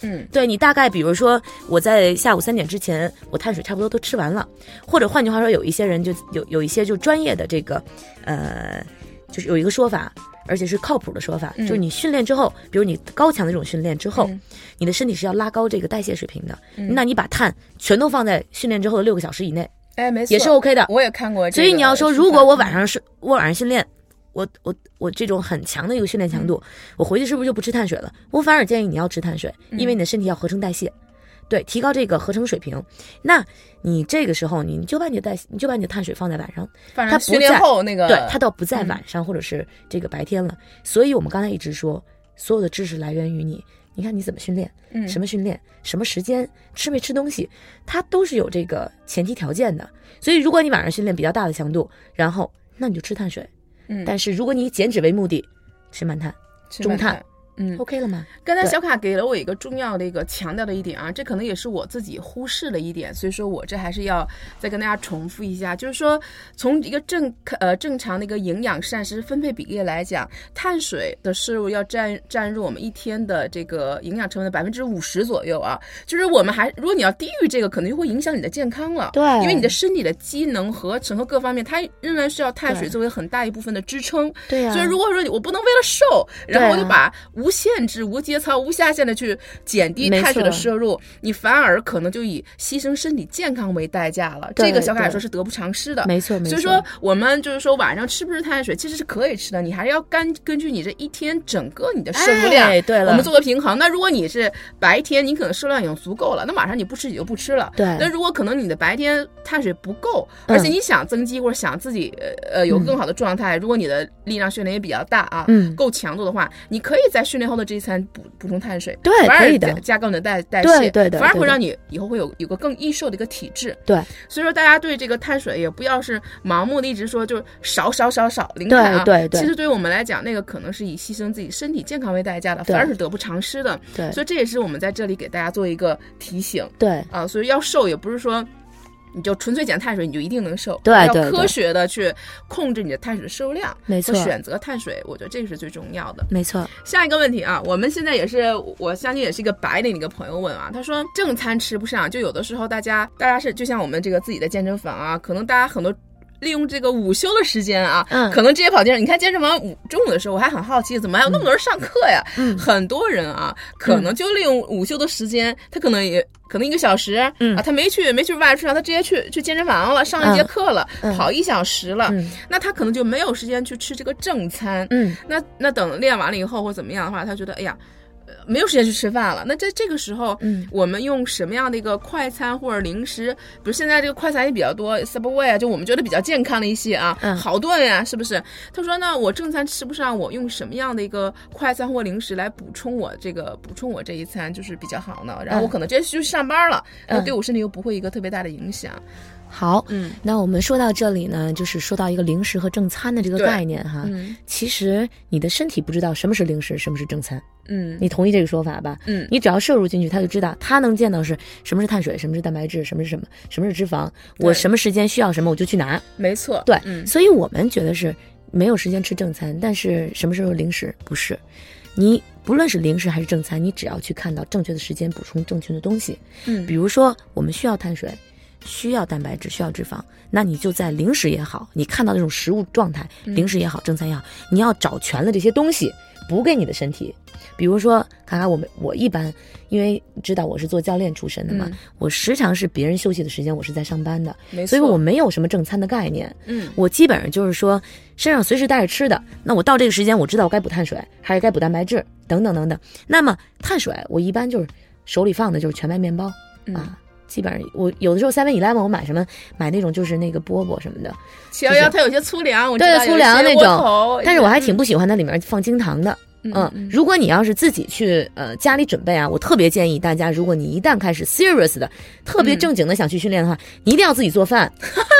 嗯对你大概比如说我在下午三点之前，我碳水差不多都吃完了，或者换句话说，有一些人就有有一些就专业的这个，呃，就是有一个说法。而且是靠谱的说法，嗯就是你训练之后，比如你高强的这种训练之后，嗯你的身体是要拉高这个代谢水平的。嗯那你把碳全都放在训练之后的六个小时以内，哎，没错，也是 OK 的。我也看过这个所以你要说，如果我晚上是我晚上训练，我我我这种很强的一个训练强度，我回去是不是就不吃碳水了？我反而建议你要吃碳水，因为你的身体要合成代谢，对，提高这个合成水平。那你这个时候你你就把你的代你就把你的碳水放在晚上，它不在后那个对，它倒不在嗯晚上或者是这个白天了。所以我们刚才一直说，所有的知识来源于你。你看你怎么训练，嗯什么训练，什么时间，吃没吃东西，它都是有这个前提条件的。所以如果你晚上训练比较大的强度，然后那你就吃碳水。嗯。但是如果你以减脂为目的，吃慢碳吃中碳嗯，，OK 了吗？刚才小卡给了我一个重要的一个强调的一点啊，这可能也是我自己忽视了一点，所以说我这还是要再跟大家重复一下，就是说从一个正呃正常的一个营养膳食分配比例来讲，碳水的摄入要占占入我们一天的这个营养成分的百分之五十左右啊，就是我们还如果你要低于这个，可能就会影响你的健康了。对因为你的身体的机能、合成和各方面，它仍然需要碳水作为很大一部分的支撑。对呀、所以如果说你我不能为了瘦，然后我就把无限制、无节操、无下限的去减低碳水的摄入，你反而可能就以牺牲身体健康为代价了。这个小凯对说是得不偿失的。没错没错。所以说，我们就是说晚上吃不吃碳水，其实是可以吃的，你还是要根根据你这一天整个你的摄入量，哎对了我们做个平衡。那如果你是白天你可能摄入量已经足够了，那晚上你不吃也就不吃了。对那如果可能你的白天碳水不够，嗯而且你想增肌或者想自己呃呃有更好的状态，如果你的力量训练也比较大啊，嗯够强度的话，你可以在训练后的这一餐补补充碳水，对反而可以的加加高你的代代谢，对的对的反而会让你以后会有有个更易瘦的一个体质。对所以说大家对这个碳水也不要是盲目的一直说就是少少少少零碳啊，对对对其实对于我们来讲，那个可能是以牺牲自己身体健康为代价的，反而是得不偿失的。对所以这也是我们在这里给大家做一个提醒对啊。所以要瘦也不是说。你就纯粹减碳水，你就一定能瘦。对要科学的去控制你的碳水的摄入量，没错和选择碳水，我觉得这个是最重要的。没错，下一个问题啊，我们现在也是，我相信也是一个白领的一个朋友问啊，他说正餐吃不上，就有的时候大家大家是就像我们这个自己的健身房啊，可能大家很多。利用这个午休的时间啊，嗯。可能直接跑健身。你看健身房午中午的时候，我还很好奇，怎么还有那么多人上课呀？嗯。很多人啊，可能就利用午休的时间，他可能也可能一个小时，嗯。啊，他没去没去外出，他直接去去健身房了，上一节嗯课了，嗯。跑一小时了，嗯。那他可能就没有时间去吃这个正餐，嗯。那那等练完了以后或怎么样的话，他觉得哎呀，呃没有时间去吃饭了。那在这个时候，嗯我们用什么样的一个快餐或者零食？比如现在这个快餐也比较多，Subway 啊，就我们觉得比较健康的一些啊，嗯好顿呀、是不是？他说那我正餐吃不上，我用什么样的一个快餐或零食来补充我这个补充我这一餐就是比较好呢？然后我嗯可能直接去上班了，然后嗯对我身体又不会一个特别大的影响。好，嗯。那我们说到这里呢，就是说到一个零食和正餐的这个概念哈。嗯。其实你的身体不知道什么是零食，什么是正餐，嗯。你同意这个说法吧？嗯。你只要摄入进去，他就知道，他能见到是什么是碳水，什么是蛋白质，什么是什么，什么是脂肪，我什么时间需要什么我就去拿。没错，对，嗯。所以我们觉得是没有时间吃正餐，但是什么时候零食？不是？你不论是零食还是正餐，你只要去看到正确的时间补充正确的东西，嗯。比如说我们需要碳水，需要蛋白质，需要脂肪，那你就在零食也好，你看到这种食物状态，嗯零食也好，正餐也好，你要找全了这些东西，补给你的身体。比如说，卡卡，我们我一般因为知道我是做教练出身的嘛，嗯我时常是别人休息的时间，我是在上班的，所以我没有什么正餐的概念。嗯我基本上就是说身上随时带着吃的，那我到这个时间我知道我该补碳水还是该补蛋白质等等等等。那么碳水我一般就是手里放的就是全麦面包、嗯啊，基本上我有的时候 Seven Eleven 我买什么买那种就是那个饽饽什么的，七幺幺它有些粗粮，对粗粮那种但是我还挺不喜欢它里面放精糖的。嗯，如果你要是自己去呃家里准备啊，我特别建议大家，如果你一旦开始 serious 的、特别正经的想去训练的话，你一定要自己做饭，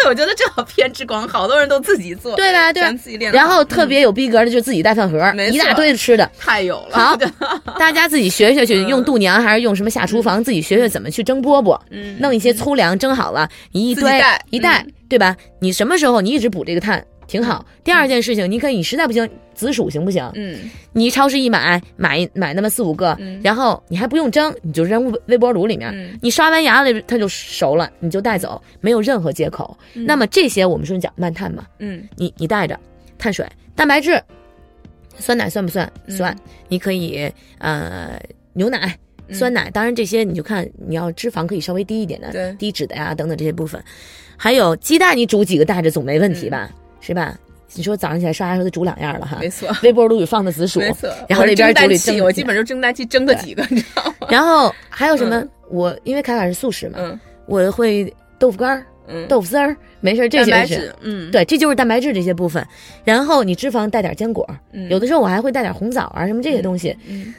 我觉得这好偏执狂，好多人都自己做，对吧？对吧？咱自己练，然后特别有逼格的，就自己带饭盒，一大堆的吃的。太有了，好，大家自己学学去，嗯。用度娘还是用什么下厨房，自己学学怎么去蒸饽饽，嗯。弄一些粗粮蒸好了，你一堆一袋嗯，对吧？你什么时候你一直补这个碳挺好。第二件事情，你可以，你实在不行，紫薯行不行？嗯你超市一买买买那么四五个，嗯然后你还不用蒸，你就扔微微波炉里面，嗯你刷完牙了它就熟了，你就带走，没有任何借口。那么这些我们说讲慢碳嘛，嗯你你带着碳水、蛋白质、酸奶算不算？嗯算，你可以呃牛奶。嗯酸奶，当然这些你就看你要脂肪可以稍微低一点的，低脂的呀等等这些部分，还有鸡蛋，你煮几个带着总没问题吧？是吧？你说早上起来刷牙时候得煮两样了哈，嗯没错。微波炉里放的紫薯，没错，然后那边煮里蒸，我基本就蒸蛋器蒸个几个，你知道吗？然后还有什么？嗯我因为卡卡是素食嘛，嗯我会豆腐干儿、嗯，豆腐丝儿，没事儿，这蛋些是白质，嗯，对，这就是蛋白质这些部分。然后你脂肪带点坚果，嗯，有的时候我还会带点红枣啊什么这些东西，嗯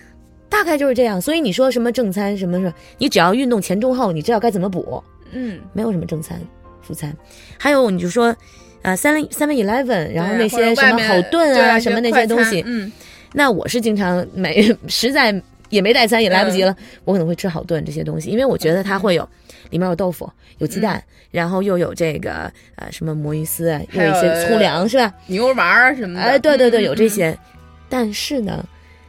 大概就是这样。所以你说什么正餐什么什么，你只要运动前中后，你知道该怎么补，嗯，没有什么正餐、副餐。还有你就说，呃，三 seven eleven，然后那些什么好炖啊什么那些东西，嗯那我是经常每 实在也没带餐也来不及了，嗯我可能会吃好炖这些东西，因为我觉得它会有里面有豆腐、有鸡蛋，然后又有这个呃什么魔芋丝啊，又有有一些粗粮是吧？牛丸儿什么的，哎，对对对，嗯有这，些。但是呢，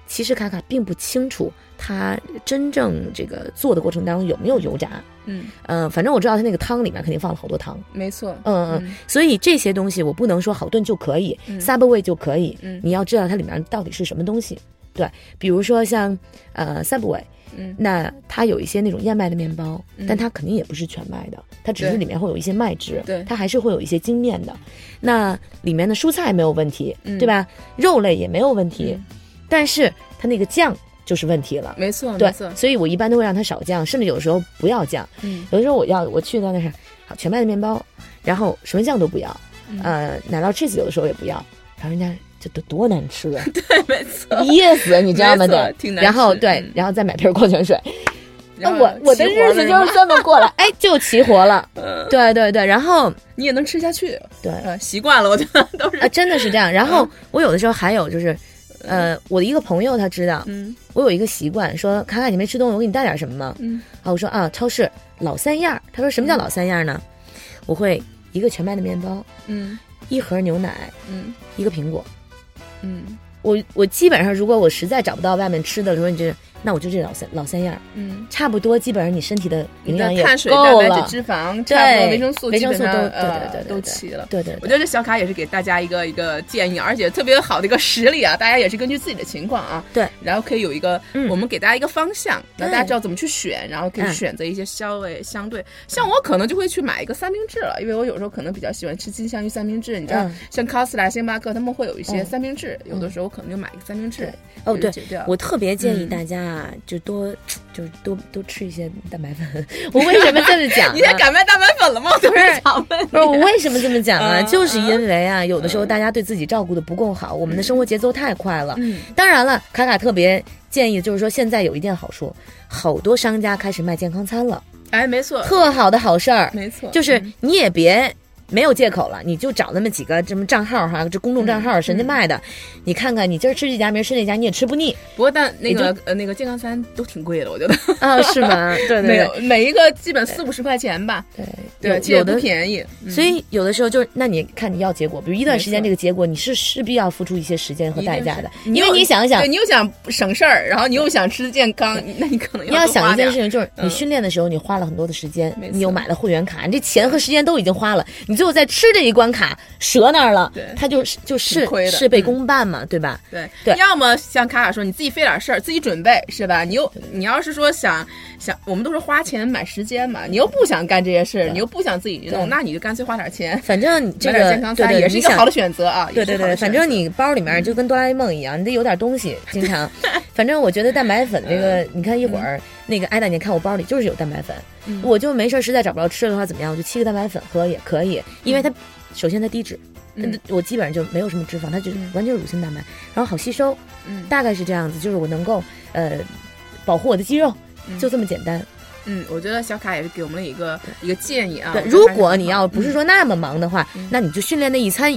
其实卡卡并不清楚它真正这个做的过程当中有没有油炸。嗯，呃，反正我知道它那个汤里面肯定放了好多糖。没错，嗯嗯，所以这些东西我不能说好炖就可以、嗯。S u b w a y 就可以，嗯。你要知道它里面到底是什么东西。对，比如说像呃 Subway，嗯。那它有一些那种燕麦的面包，嗯。但它肯定也不是全麦的，它只是里面会有一些麦汁，对。它还是会有一些精面的。那里面的蔬菜没有问题，嗯。对吧？肉类也没有问题，嗯。但是它那个酱就是问题了。没错，对没错，，所以我一般都会让他少酱，甚至有时候不要酱。嗯。有的时候我要我去到那是好全麦的面包，然后什么酱都不要，嗯。呃，奶酪 cheese 有的时候也不要，然后人家这多多难吃啊，对，没错，噎死你知道吗？没错得，挺难然后对然后再买瓶矿泉水，那我我的日子就是这么过来，哎，就齐活了。嗯。对对对，然后你也能吃下去，对。呃，习惯了，我觉得都是。啊，，真的是这样。然嗯。后我有的时候还有就是，呃，我的一个朋友他知道嗯我有一个习惯，说卡卡你没吃东西，我给你带点什么吗？嗯啊，我说啊，超市老三样儿。他说什么叫老三样儿呢？我会一个全麦的面包，嗯一盒牛奶，嗯一个苹果。嗯我我基本上，如果我实在找不到外面吃的时候，你这那我就这老三老三样儿，嗯，差不多，基本上你身体的营你养碳水、蛋够了。白质、。脂肪，对差不多维生素，维生素基本上都对呃对对对对都齐了。对对对，我觉得这小卡也是给大家一个一个建议，而且特别好的一个实例啊，大家也是根据自己的情况啊，对，然后可以有一个，嗯。我们给大家一个方向，让大家知道怎么去选，然后可以嗯选择一些稍微相对，像我可能就会去买一个三明治了，因为我有时候可能比较喜欢吃金枪鱼三明治，你知道，嗯。像 Costa、星巴克他们会有一些嗯。三明治，有的时候可能就买一个三明治对，哦对我特别建议嗯。大家啊，就多就是多多吃一些蛋白粉。我为什么这么讲 你在？敢卖蛋白粉了吗？不是想问你不是我为什么这么讲啊？嗯就是因为啊，有的时候大家对自己照顾的不够好，我们的生活节奏太快了。嗯当然了，卡卡特别建议，就是说现在有一件好处，好多商家开始卖健康餐了，哎，没错，特好的好事儿。没错，就是嗯你也别没有借口了，你就找那么几个什么账号哈，这公众账号，嗯神家卖的，你看看，你今儿吃这家，明儿吃那家，你也吃不腻。不过但那个呃那个健康餐都挺贵的，我觉得。啊，是吗？对没有每一个基本四五十块钱吧，对对，有的。便宜。嗯。所以有的时候就是，那你看你要结果，比如一段时间这个结果，你是势必要付出一些时间和代价的，因为你想一想对，你又想省事儿，然后你又想吃健康，那你可能你要多花点。儿想一件事情，就是你嗯。训练的时候，你花了很多的时间，你又买了会员卡，你这钱和时间都已经花了，你你最后在吃这一关卡折那儿了对，他就就是亏的事倍嗯功半嘛，对吧？对对要么像卡卡说，你自己费点事儿，自己准备是吧？你又你要是说想想，我们都是花钱买时间嘛，你又不想干这些事儿，你又不想自己对弄，那你就干脆花点钱。反正你这点个健康餐对对，也是一个好的选择啊！对对对，反正你包里面就跟哆啦 A 梦一样，你得有点东西，经常。反正我觉得蛋白粉这个，你看一会儿那个艾达，你看我包里就是有蛋白粉，嗯。我就没事儿实在找不着吃的话怎么样，我就沏个蛋白粉喝也可以，因为它首先它低脂。嗯。我基本上就没有什么脂肪，它就完全是乳清蛋白，然后好吸收，嗯大概是这样子，就是我能够呃保护我的肌肉，嗯。就这么简单。嗯，我觉得小卡也是给我们了一个一个建议啊。对，如果你要不是嗯。说那么忙的话，嗯。那你就训练那一餐，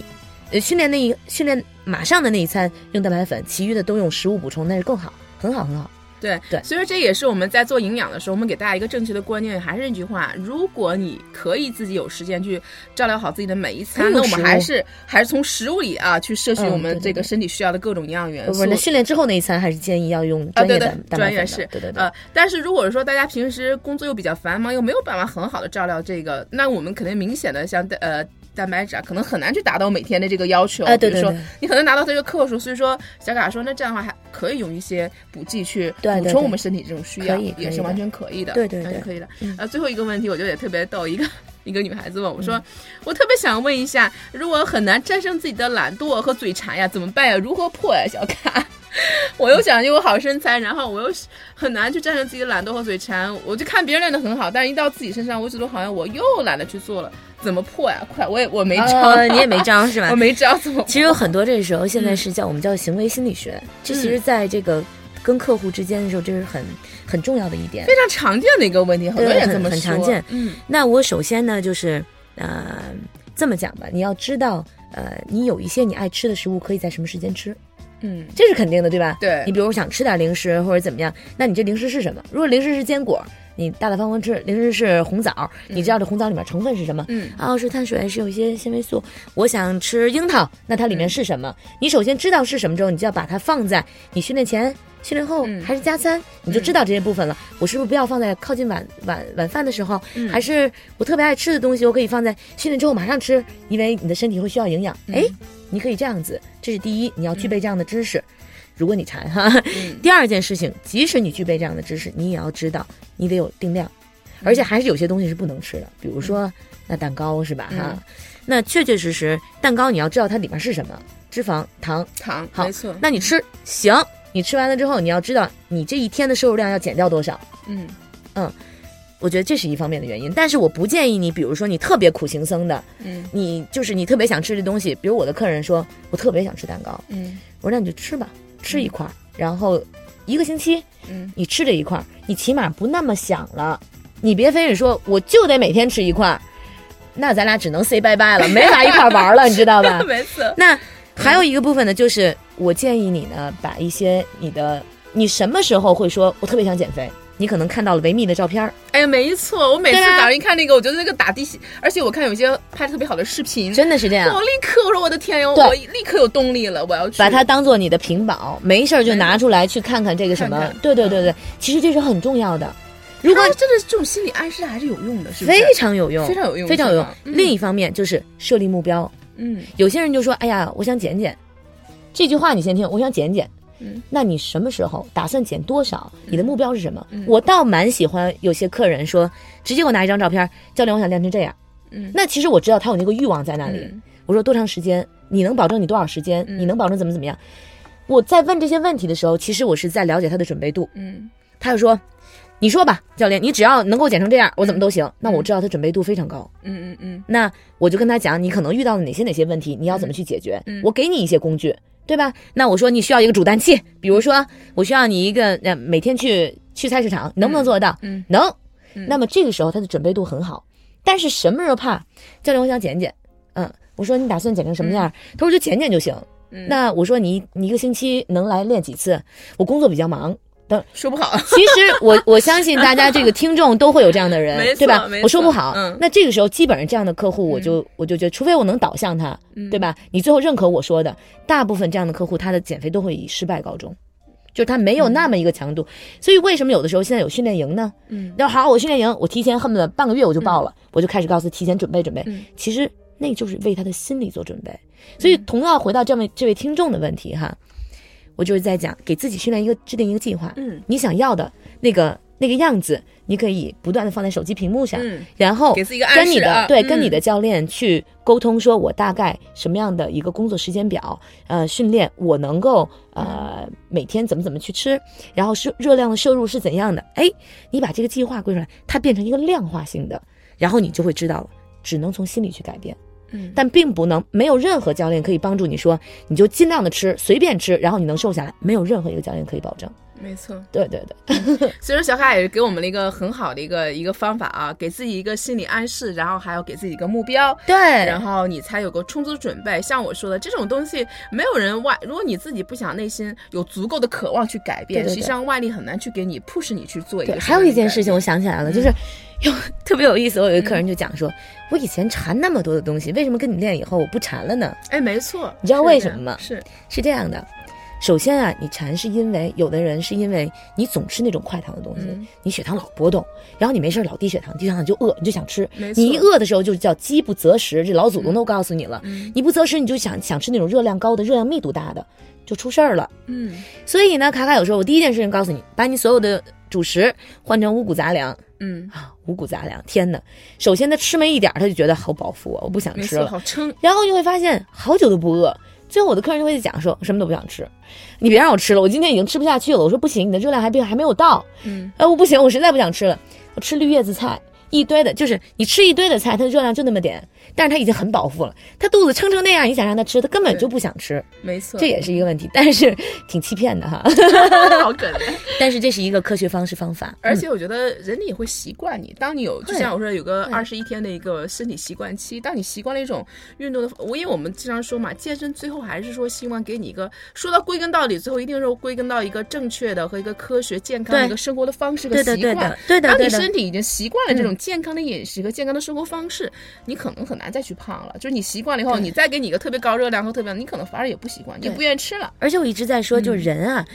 呃，训练那一训练马上的那一餐用蛋白粉，其余的都用食物补充，那是更好，很好，很好。对对所以说这也是我们在做营养的时候，我们给大家一个正确的观念，还是那句话，如果你可以自己有时间去照料好自己的每一餐，那我们还是还是从食物里啊去摄取嗯我们对对对这个身体需要的各种营养元素。不训练之后那一餐还是建议要用啊，对对专业的，蛋白粉的。专业是，对对对。呃，但是如果说大家平时工作又比较繁忙，又没有办法很好的照料这个，那我们肯定明显的像呃蛋白质啊，可能很难去达到每天的这个要求。比如说哎对对对你可能达到这个克数，所以说小卡说，那这样的话还可以用一些补剂去补充我们身体这种需要，也是完全可以的，对对对完全可以的。嗯呃，最后一个问题，我觉得也特别逗，一个。一个女孩子问我说：“我特别想问一下，如果很难战胜自己的懒惰和嘴馋呀，怎么办呀？如何破呀？”小卡，我又想有好身材，然后我又很难去战胜自己的懒惰和嘴馋。我就看别人练得很好，但是一到自己身上，我觉得好像我又懒得去做了。怎么破呀？快，我也我没招，哦，你也没招是吧我？没招，怎么破？其实有很多这时候现在是叫我们叫行为心理学，这其实在这个跟客户之间的时候，这是很很重要的一点。非常常见的一个问题，很多人这么说很常见嗯那我首先呢，就是呃这么讲吧，你要知道，呃，你有一些你爱吃的食物，可以在什么时间吃，嗯，这是肯定的，对吧？对你比如想吃点零食或者怎么样，那你这零食是什么？如果零食是坚果，你大大方方吃；零食是红枣，你知道这红枣里面成分是什么？嗯哦，是碳水，是有一些纤维素。我想吃樱桃，那它里面是什么？你首先知道是什么之后，你就要把它放在你训练前、训练后、嗯还是加餐，你就知道这些部分了。我是不是不要放在靠近晚晚晚饭的时候？嗯还是我特别爱吃的东西，我可以放在训练之后马上吃，因为你的身体会需要营养。嗯哎、你可以这样子，这是第一，你要具备这样的知识。如果你馋哈，嗯 第二件事情，即使你具备这样的知识，你也要知道你得有定量，而且还是有些东西是不能吃的，比如说那蛋糕是吧？哈嗯，那确确实实蛋糕你要知道它里面是什么，脂肪、糖。糖，好没错，那你吃行，你吃完了之后，你要知道你这一天的摄入量要减掉多少。嗯嗯我觉得这是一方面的原因，但是我不建议你，比如说你特别苦行僧的，嗯。你就是你特别想吃这东西，比如我的客人说，我特别想吃蛋糕，嗯。我说那你就吃吧，吃一块儿，然后一个星期嗯。你吃这一块儿，你起码不那么想了，你别非得说我就得每天吃一块儿，那咱俩只能 say 拜拜了，没法一块儿玩了，你知道吧？没错，那还有一个部分呢，就是我建议你呢，把一些你的你什么时候会说我特别想减肥，你可能看到了维密的照片儿，哎呀，没错，我每次早上一看那个，我觉得那个打地气，而且我看有些拍的特别好的视频，真的是这样我。立刻我说我的天呀，我立刻有动力了，我要去把它当做你的屏保，没事儿就拿出来去看看这个什么。看看对对对对，其实这是很重要的。如果真的这种心理暗示还是有用的，是不是？非常有用，非常有用非常有用。嗯另一方面就是设立目标，嗯有些人就说：“哎呀，我想减减。”这句话你先听，我想减减。嗯，那你什么时候打算减多少？你的目标是什么？嗯我倒蛮喜欢有些客人说，直接给我拿一张照片，教练，我想练成这样。嗯那其实我知道他有那个欲望在那里。嗯我说多长时间？你能保证你多少时间？嗯你能保证怎么怎么样？我在问这些问题的时候，其实我是在了解他的准备度。嗯他就说：“你说吧，教练，你只要能够减成这样，我怎么都行。那我知道他准备度非常高。嗯嗯嗯那我就跟他讲，你可能遇到了哪些哪些问题，你要怎么去解决。嗯我给你一些工具，对吧？那我说你需要一个煮蛋器，比如说我需要你一个呃每天去去菜市场，能不能做得到？嗯能。嗯那么这个时候他的准备度很好，但是什么时候怕？教练，我想减减。嗯，我说你打算减成什么样？他说就减减就行。嗯，那我说你你一个星期能来练几次？我工作比较忙。说不好，其实我我相信大家这个听众都会有这样的人 对吧？我说不好，嗯。那这个时候基本上这样的客户，我就、我就觉得，除非我能导向他，嗯。对吧？你最后认可我说的，大部分这样的客户，他的减肥都会以失败告终，就是他没有那么一个强度。所以为什么有的时候现在有训练营呢？嗯。要好，我训练营，我提前恨不得半个月我就报了，我就开始告诉提前准备准备。嗯。其实那就是为他的心理做准备。所以，同样回到这位这位听众的问题哈，我就是在讲给自己训练一个制定一个计划。嗯，你想要的那个那个样子，你可以不断的放在手机屏幕上，嗯然后给自己一个暗跟你示啊的对嗯跟你的教练去沟通，说我大概什么样的一个工作时间表，呃，训练我能够呃每天怎么怎么去吃，然后摄热量的摄入是怎样的？哎，你把这个计划归出来，它变成一个量化性的，然后你就会知道了，只能从心里去改变。嗯但并不能没有任何教练可以帮助你说，你就尽量的吃，随便吃，然后你能瘦下来，没有任何一个教练可以保证。没错。对对对，所以说，小卡也是给我们了一个很好的一个一个方法啊，给自己一个心理暗示，然后还要给自己一个目标，对，然后你才有个充足准备。像我说的，这种东西没有人外，如果你自己不想内心有足够的渴望去改变，对对对实际上外力很难去给你 push 你去做一，个。还有一件事情我，想起来了，就是有 特别有意思。我有一个客人就讲说，嗯我以前馋那么多的东西，为什么跟你练以后我不馋了呢？哎，没错，你知道为什么吗是，是这样的，首先啊，你馋是因为有的人是因为你总吃那种快糖的东西，嗯你血糖老波动，然后你没事儿老低血糖，低血糖你就饿，你就想吃。你一饿的时候就叫饥不择食，这老祖宗都告诉你了。嗯你不择食，你就想想吃那种热量高的、热量密度大的，就出事儿了。嗯所以呢，卡卡有时候我第一件事情告诉你，把你所有的主食换成五谷杂粮嗯，啊，五谷杂粮，天哪！首先他吃没一点儿，他就觉得好饱腹啊，我不想，吃了。好撑，然后你会发现好久都不饿，最后我的客人就会讲说，什么都不想吃，你别让我吃了，我今天已经吃不下去了。我说不行，你的热量还并还没有到，嗯哎，我不行，我实在不想吃了，我吃绿叶子菜。一堆的，就是你吃一堆的菜，它的热量就那么点，但是他已经很饱腹了，他肚子撑成那样，你想让他吃，他根本就不想吃，没错，这也是一个问题，但是挺欺骗的哈。好可怜。但是这是一个科学方式方法，嗯而且我觉得人体也会习惯你。当你有，就像我说，有个会二十一天的一个身体习惯期，当你习惯了一种运动的，我因为我们经常说嘛，健身最后还是说希望给你一个，说到归根到底，最后一定是归根到一个正确的和一个科学健康的一个生活的方式和习惯对的。对的当你对身体已经习惯了这种健康的饮食和健康的生活方式，你可能很难再去胖了。就是你习惯了以后，你再给你一个特别高热量和特别，你可能反而也不习惯，也不愿意吃了。而且我一直在说，就是人啊，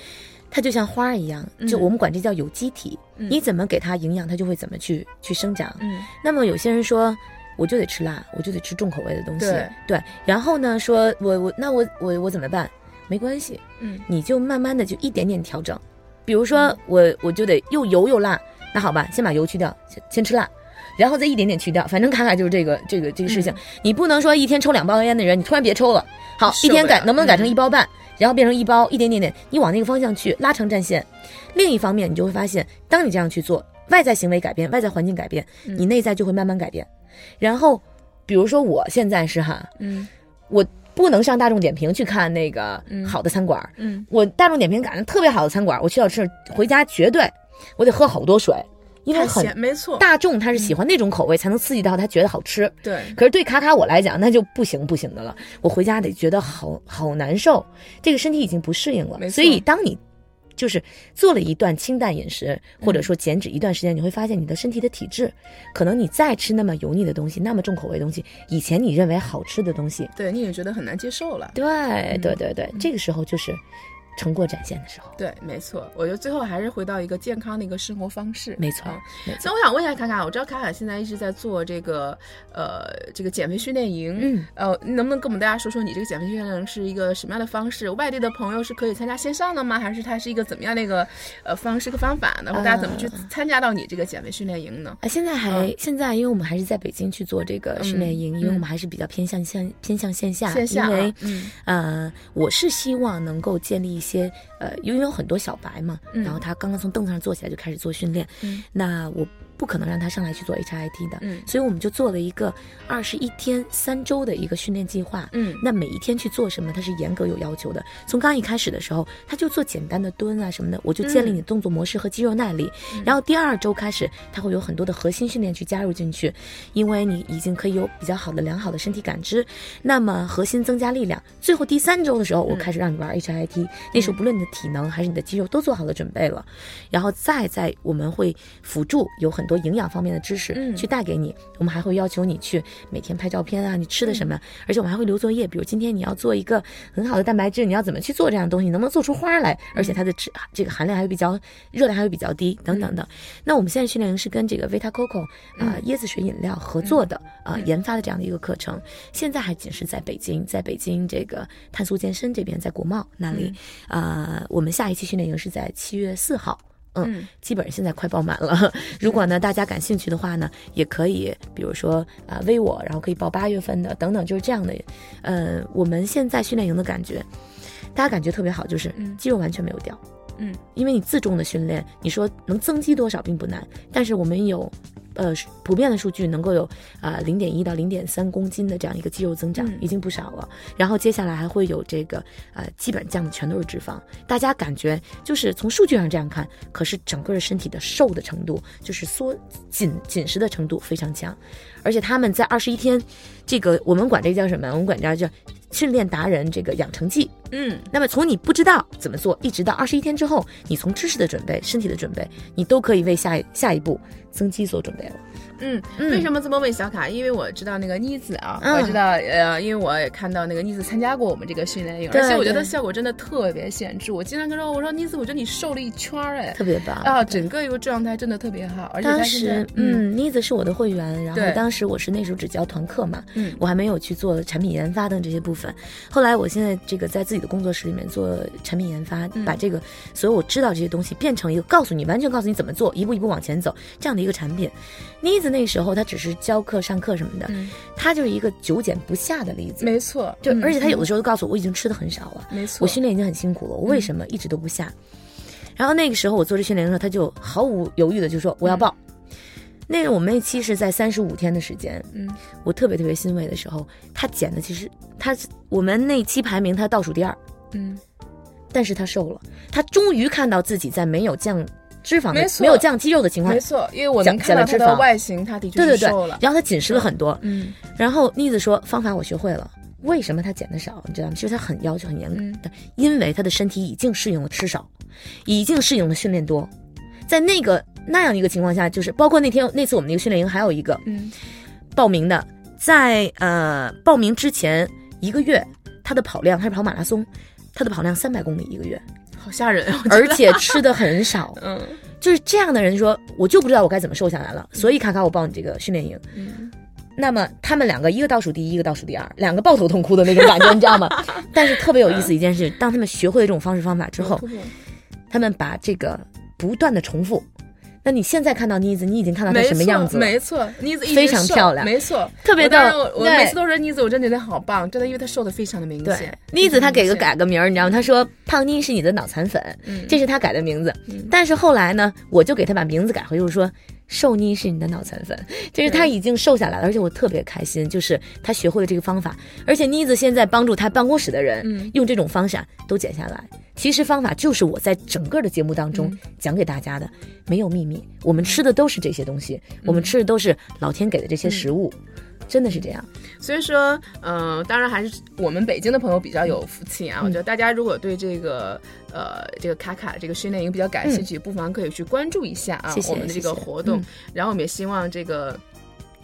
它就像花一样，就嗯我们管这叫有机体，你怎么给它营养，它就会怎么去去生长。嗯那么有些人说。我就得吃辣，我就得吃重口味的东西。对然后呢，说我我那我我我怎么办？没关系，嗯你就慢慢的就一点点调整。比如说我我就得又油又辣，那好吧，先把油去掉，先先吃辣，然后再一点点去掉。反正卡卡就是这个这个这个事情，你不能说一天抽两包烟的人，你突然别抽了。好，一天改能不能改成嗯一包半，然后变成一包，一点点点，你往那个方向去拉长战线。另一方面，你就会发现，当你这样去做，外在行为改变，外在环境改变，嗯。你内在就会慢慢改变。然后，比如说我现在是哈，嗯我不能上大众点评去看那个嗯。好的餐馆，嗯。我大众点评赶上特别好的餐馆，我去到吃，回家绝对我得喝好多水，因为很没错，大众他是喜欢那种口味，才能刺激到他觉得好吃。对。可是对卡卡我来讲，那就不行不行的了。我回家得觉得好好难受，这个身体已经不适应了所以当你就是做了一段清淡饮食，或者嗯说减脂一段时间，你会发现你的身体的体质，可能你再吃那么油腻的东西，那么重口味的东西，以前你认为好吃的东西，对，你也觉得很难接受了。对嗯对对对，这个时候就是成果展现的时候。对，没错，我觉得最后还是回到一个健康的一个生活方式。没错啊，没错那我想问一下卡卡，我知道卡卡现在一直在做这个呃这个减肥训练营，嗯，呃，你能不能跟我们大家说说你这个减肥训练营是一个什么样的方式？外地的朋友是可以参加线上的吗？还是它是一个怎么样的一个呃方式和方法呢？或大家怎么去呃参加到你这个减肥训练营呢？啊，现在还、现在，因为我们还是在北京去做这个训练营，因为我们还是比较偏向线偏向线下，线下啊因为嗯呃，我是希望能够建立一些呃，因为有很多小白嘛，嗯。然后他刚刚从凳子上坐起来就开始做训练，嗯。那我不可能让他上来去做 HIT 的，嗯所以我们就做了一个二十一天三周的一个训练计划，嗯那每一天去做什么，它是严格有要求的。从刚一开始的时候，他就做简单的蹲啊什么的，我就建立你的动作模式和肌肉耐力。然后第二周开始，他会有很多的核心训练去加入进去，因为你已经可以有比较好的良好的身体感知。那么核心增加力量，最后第三周的时候，我开始让你玩 HIT，、那时候不论你的体能还是你的肌肉都做好了准备了，然后再在我们会辅助有很多。多营养方面的知识嗯去带给你。我们还会要求你去每天拍照片啊，你吃的什么，而且我们还会留作业，比如今天你要做一个很好的蛋白质，你要怎么去做这样的东西，能不能做出花来？而且它的脂这个含量还会比较热量还会比较低，等等等。那我们现在训练营是跟这个 Vita Coco 啊、椰子水饮料合作的啊、研发的这样的一个课程，现在还仅是在北京，在北京这个碳素健身这边，在国贸那里，啊，我们下一期训练营是在七月四号。嗯，基本上现在快爆满了。如果呢大家感兴趣的话呢，也可以，比如说啊、微我，然后可以报八月份的等等，就是这样的。呃，我们现在训练营的感觉，大家感觉特别好，就是肌肉完全没有掉。嗯，因为你自重的训练，你说能增肌多少并不难，但是我们有，呃，普遍的数据能够有啊零点一到零点三公斤的这样一个肌肉增长，嗯。已经不少了。然后接下来还会有这个呃，基本降的全都是脂肪，大家感觉就是从数据上这样看，可是整个的身体的瘦的程度，就是缩紧紧实的程度非常强，而且他们在二十一天，这个我们管这叫什么？我们管这叫训练达人这个养成记。嗯那么从你不知道怎么做，一直到二十一天之后，你从知识的准备、身体的准备，你都可以为下一下一步增肌做准备了。嗯，嗯为什么这么问小卡？因为我知道那个妮子啊，嗯我知道呃，因为我也看到那个妮子参加过我们这个训练营，对而且我觉得效果真的特别显著。我经常跟她说，我说妮子，我觉得你瘦了一圈儿哎，特别棒啊，整个一个状态真的特别好，而且当时，嗯，妮子是我的会员，然后当时我是那时候只教团课嘛，嗯我还没有去做产品研发等这些部分。后来我现在这个在自己的工作室里面做产品研发，嗯把这个所有我知道这些东西变成一个告诉你，完全告诉你怎么做，一步一步往前走这样的一个产品。妮子那时候他只是教课、上课什么的，嗯。她就是一个久减不下的例子。没错，就嗯而且他有的时候都告诉我，我已经吃的很少了。没错，我训练已经很辛苦了，我为什么一直都不下？然后那个时候我做这训练的时候，他就毫无犹豫的就说我要报。那个我们那期是在三十五天的时间，嗯。我特别特别欣慰的时候，他减的其实他我们那期排名他倒数第二，嗯，但是他瘦了，他终于看到自己在没有降脂肪的没没有降肌肉的情况，没错，因为我减能看到她的外形，她的确对对对是瘦了，，然后他紧实了很多，嗯然后妮子说方法我学会了。为什么他减的少？你知道吗？其实他很要求很严格嗯的，因为他的身体已经适应了吃少，已经适应了训练多，在那个那样一个情况下，就是包括那天那次我们那个训练营还有一个嗯报名的，在呃报名之前一个月，他的跑量他是跑马拉松，他的跑量三百公里一个月，好吓人而且吃的很少，嗯就是这样的人说，我就不知道我该怎么瘦下来了，所以卡卡我报你这个训练营。嗯那么他们两个，一个倒数第一，一个倒数第二，两个抱头痛哭的那种感觉，你知道吗？但是特别有意思一件事，当他们学会了这种方式方法之后，他们把这个不断的重复。那你现在看到妮子，你已经看到她什么样子了？没错，妮子非常漂亮没错，特别我当时逗我我每次都说妮子，我真的觉得好棒，真的，因为她瘦的非常的明对显。，妮子她给个改个名儿，你知道吗？她说胖妮是你的脑残粉，嗯这是她改的名字。嗯但是后来呢，我就给她把名字改回，就是说瘦妮是你的脑残粉，就是他已经瘦下来了，而且我特别开心，就是他学会了这个方法，而且妮子现在帮助他办公室的人、嗯。用这种方法都减下来。其实方法就是我在整个的节目当中嗯。讲给大家的，没有秘密，我们吃的都是这些东西，我们吃的都是老天给的这些食物，真的是这样。所以说，嗯、当然还是我们北京的朋友比较有福气啊。我觉得大家如果对这个呃这个卡卡这个训练营比较感兴趣，不妨可以去关注一下啊我们的这个活动。嗯然后我们也希望这个。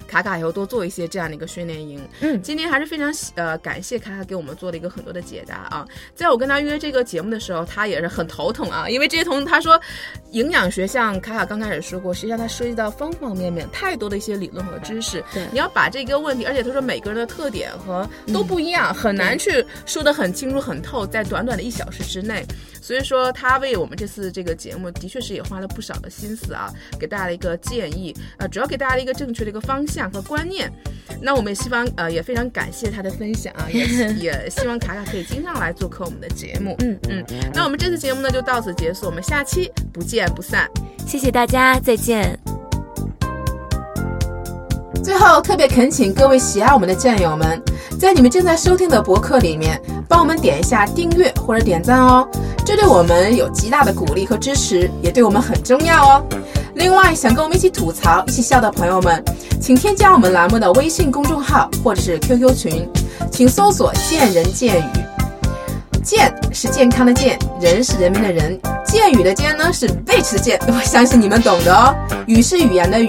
卡卡以后多做一些这样的一个训练营。嗯今天还是非常喜呃感谢卡卡给我们做了一个很多的解答啊。在我跟他约这个节目的时候，他也是很头疼啊，因为这些同他说营养学像卡卡刚开始说过，实际上它涉及到方方面面太多的一些理论和知识。对你要把这个问题，而且他说每个人的特点和都不一样，很难去说得很清楚很透，在短短的一小时之内。所以说，他为我们这次这个节目的确是也花了不少的心思啊，给大家的一个建议，呃，主要给大家的一个正确的一个方向和观念。那我们也希望呃也非常感谢他的分享啊，也也希望卡卡可以经常来做客我们的节目。嗯嗯，那我们这次节目呢就到此结束，我们下期不见不散。谢谢大家，再见。最后，特别恳请各位喜爱我们的战友们，在你们正在收听的博客里面，帮我们点一下订阅或者点赞哦，这对我们有极大的鼓励和支持，也对我们很重要哦。另外，想跟我们一起吐槽、一起笑的朋友们，请添加我们栏目的微信公众号或者是 QQ 群，请搜索“见人见语”。健是健康的健，人是人民的人，剑语的剑呢是 bitch 的剑，我相信你们懂的哦。语是语言的语。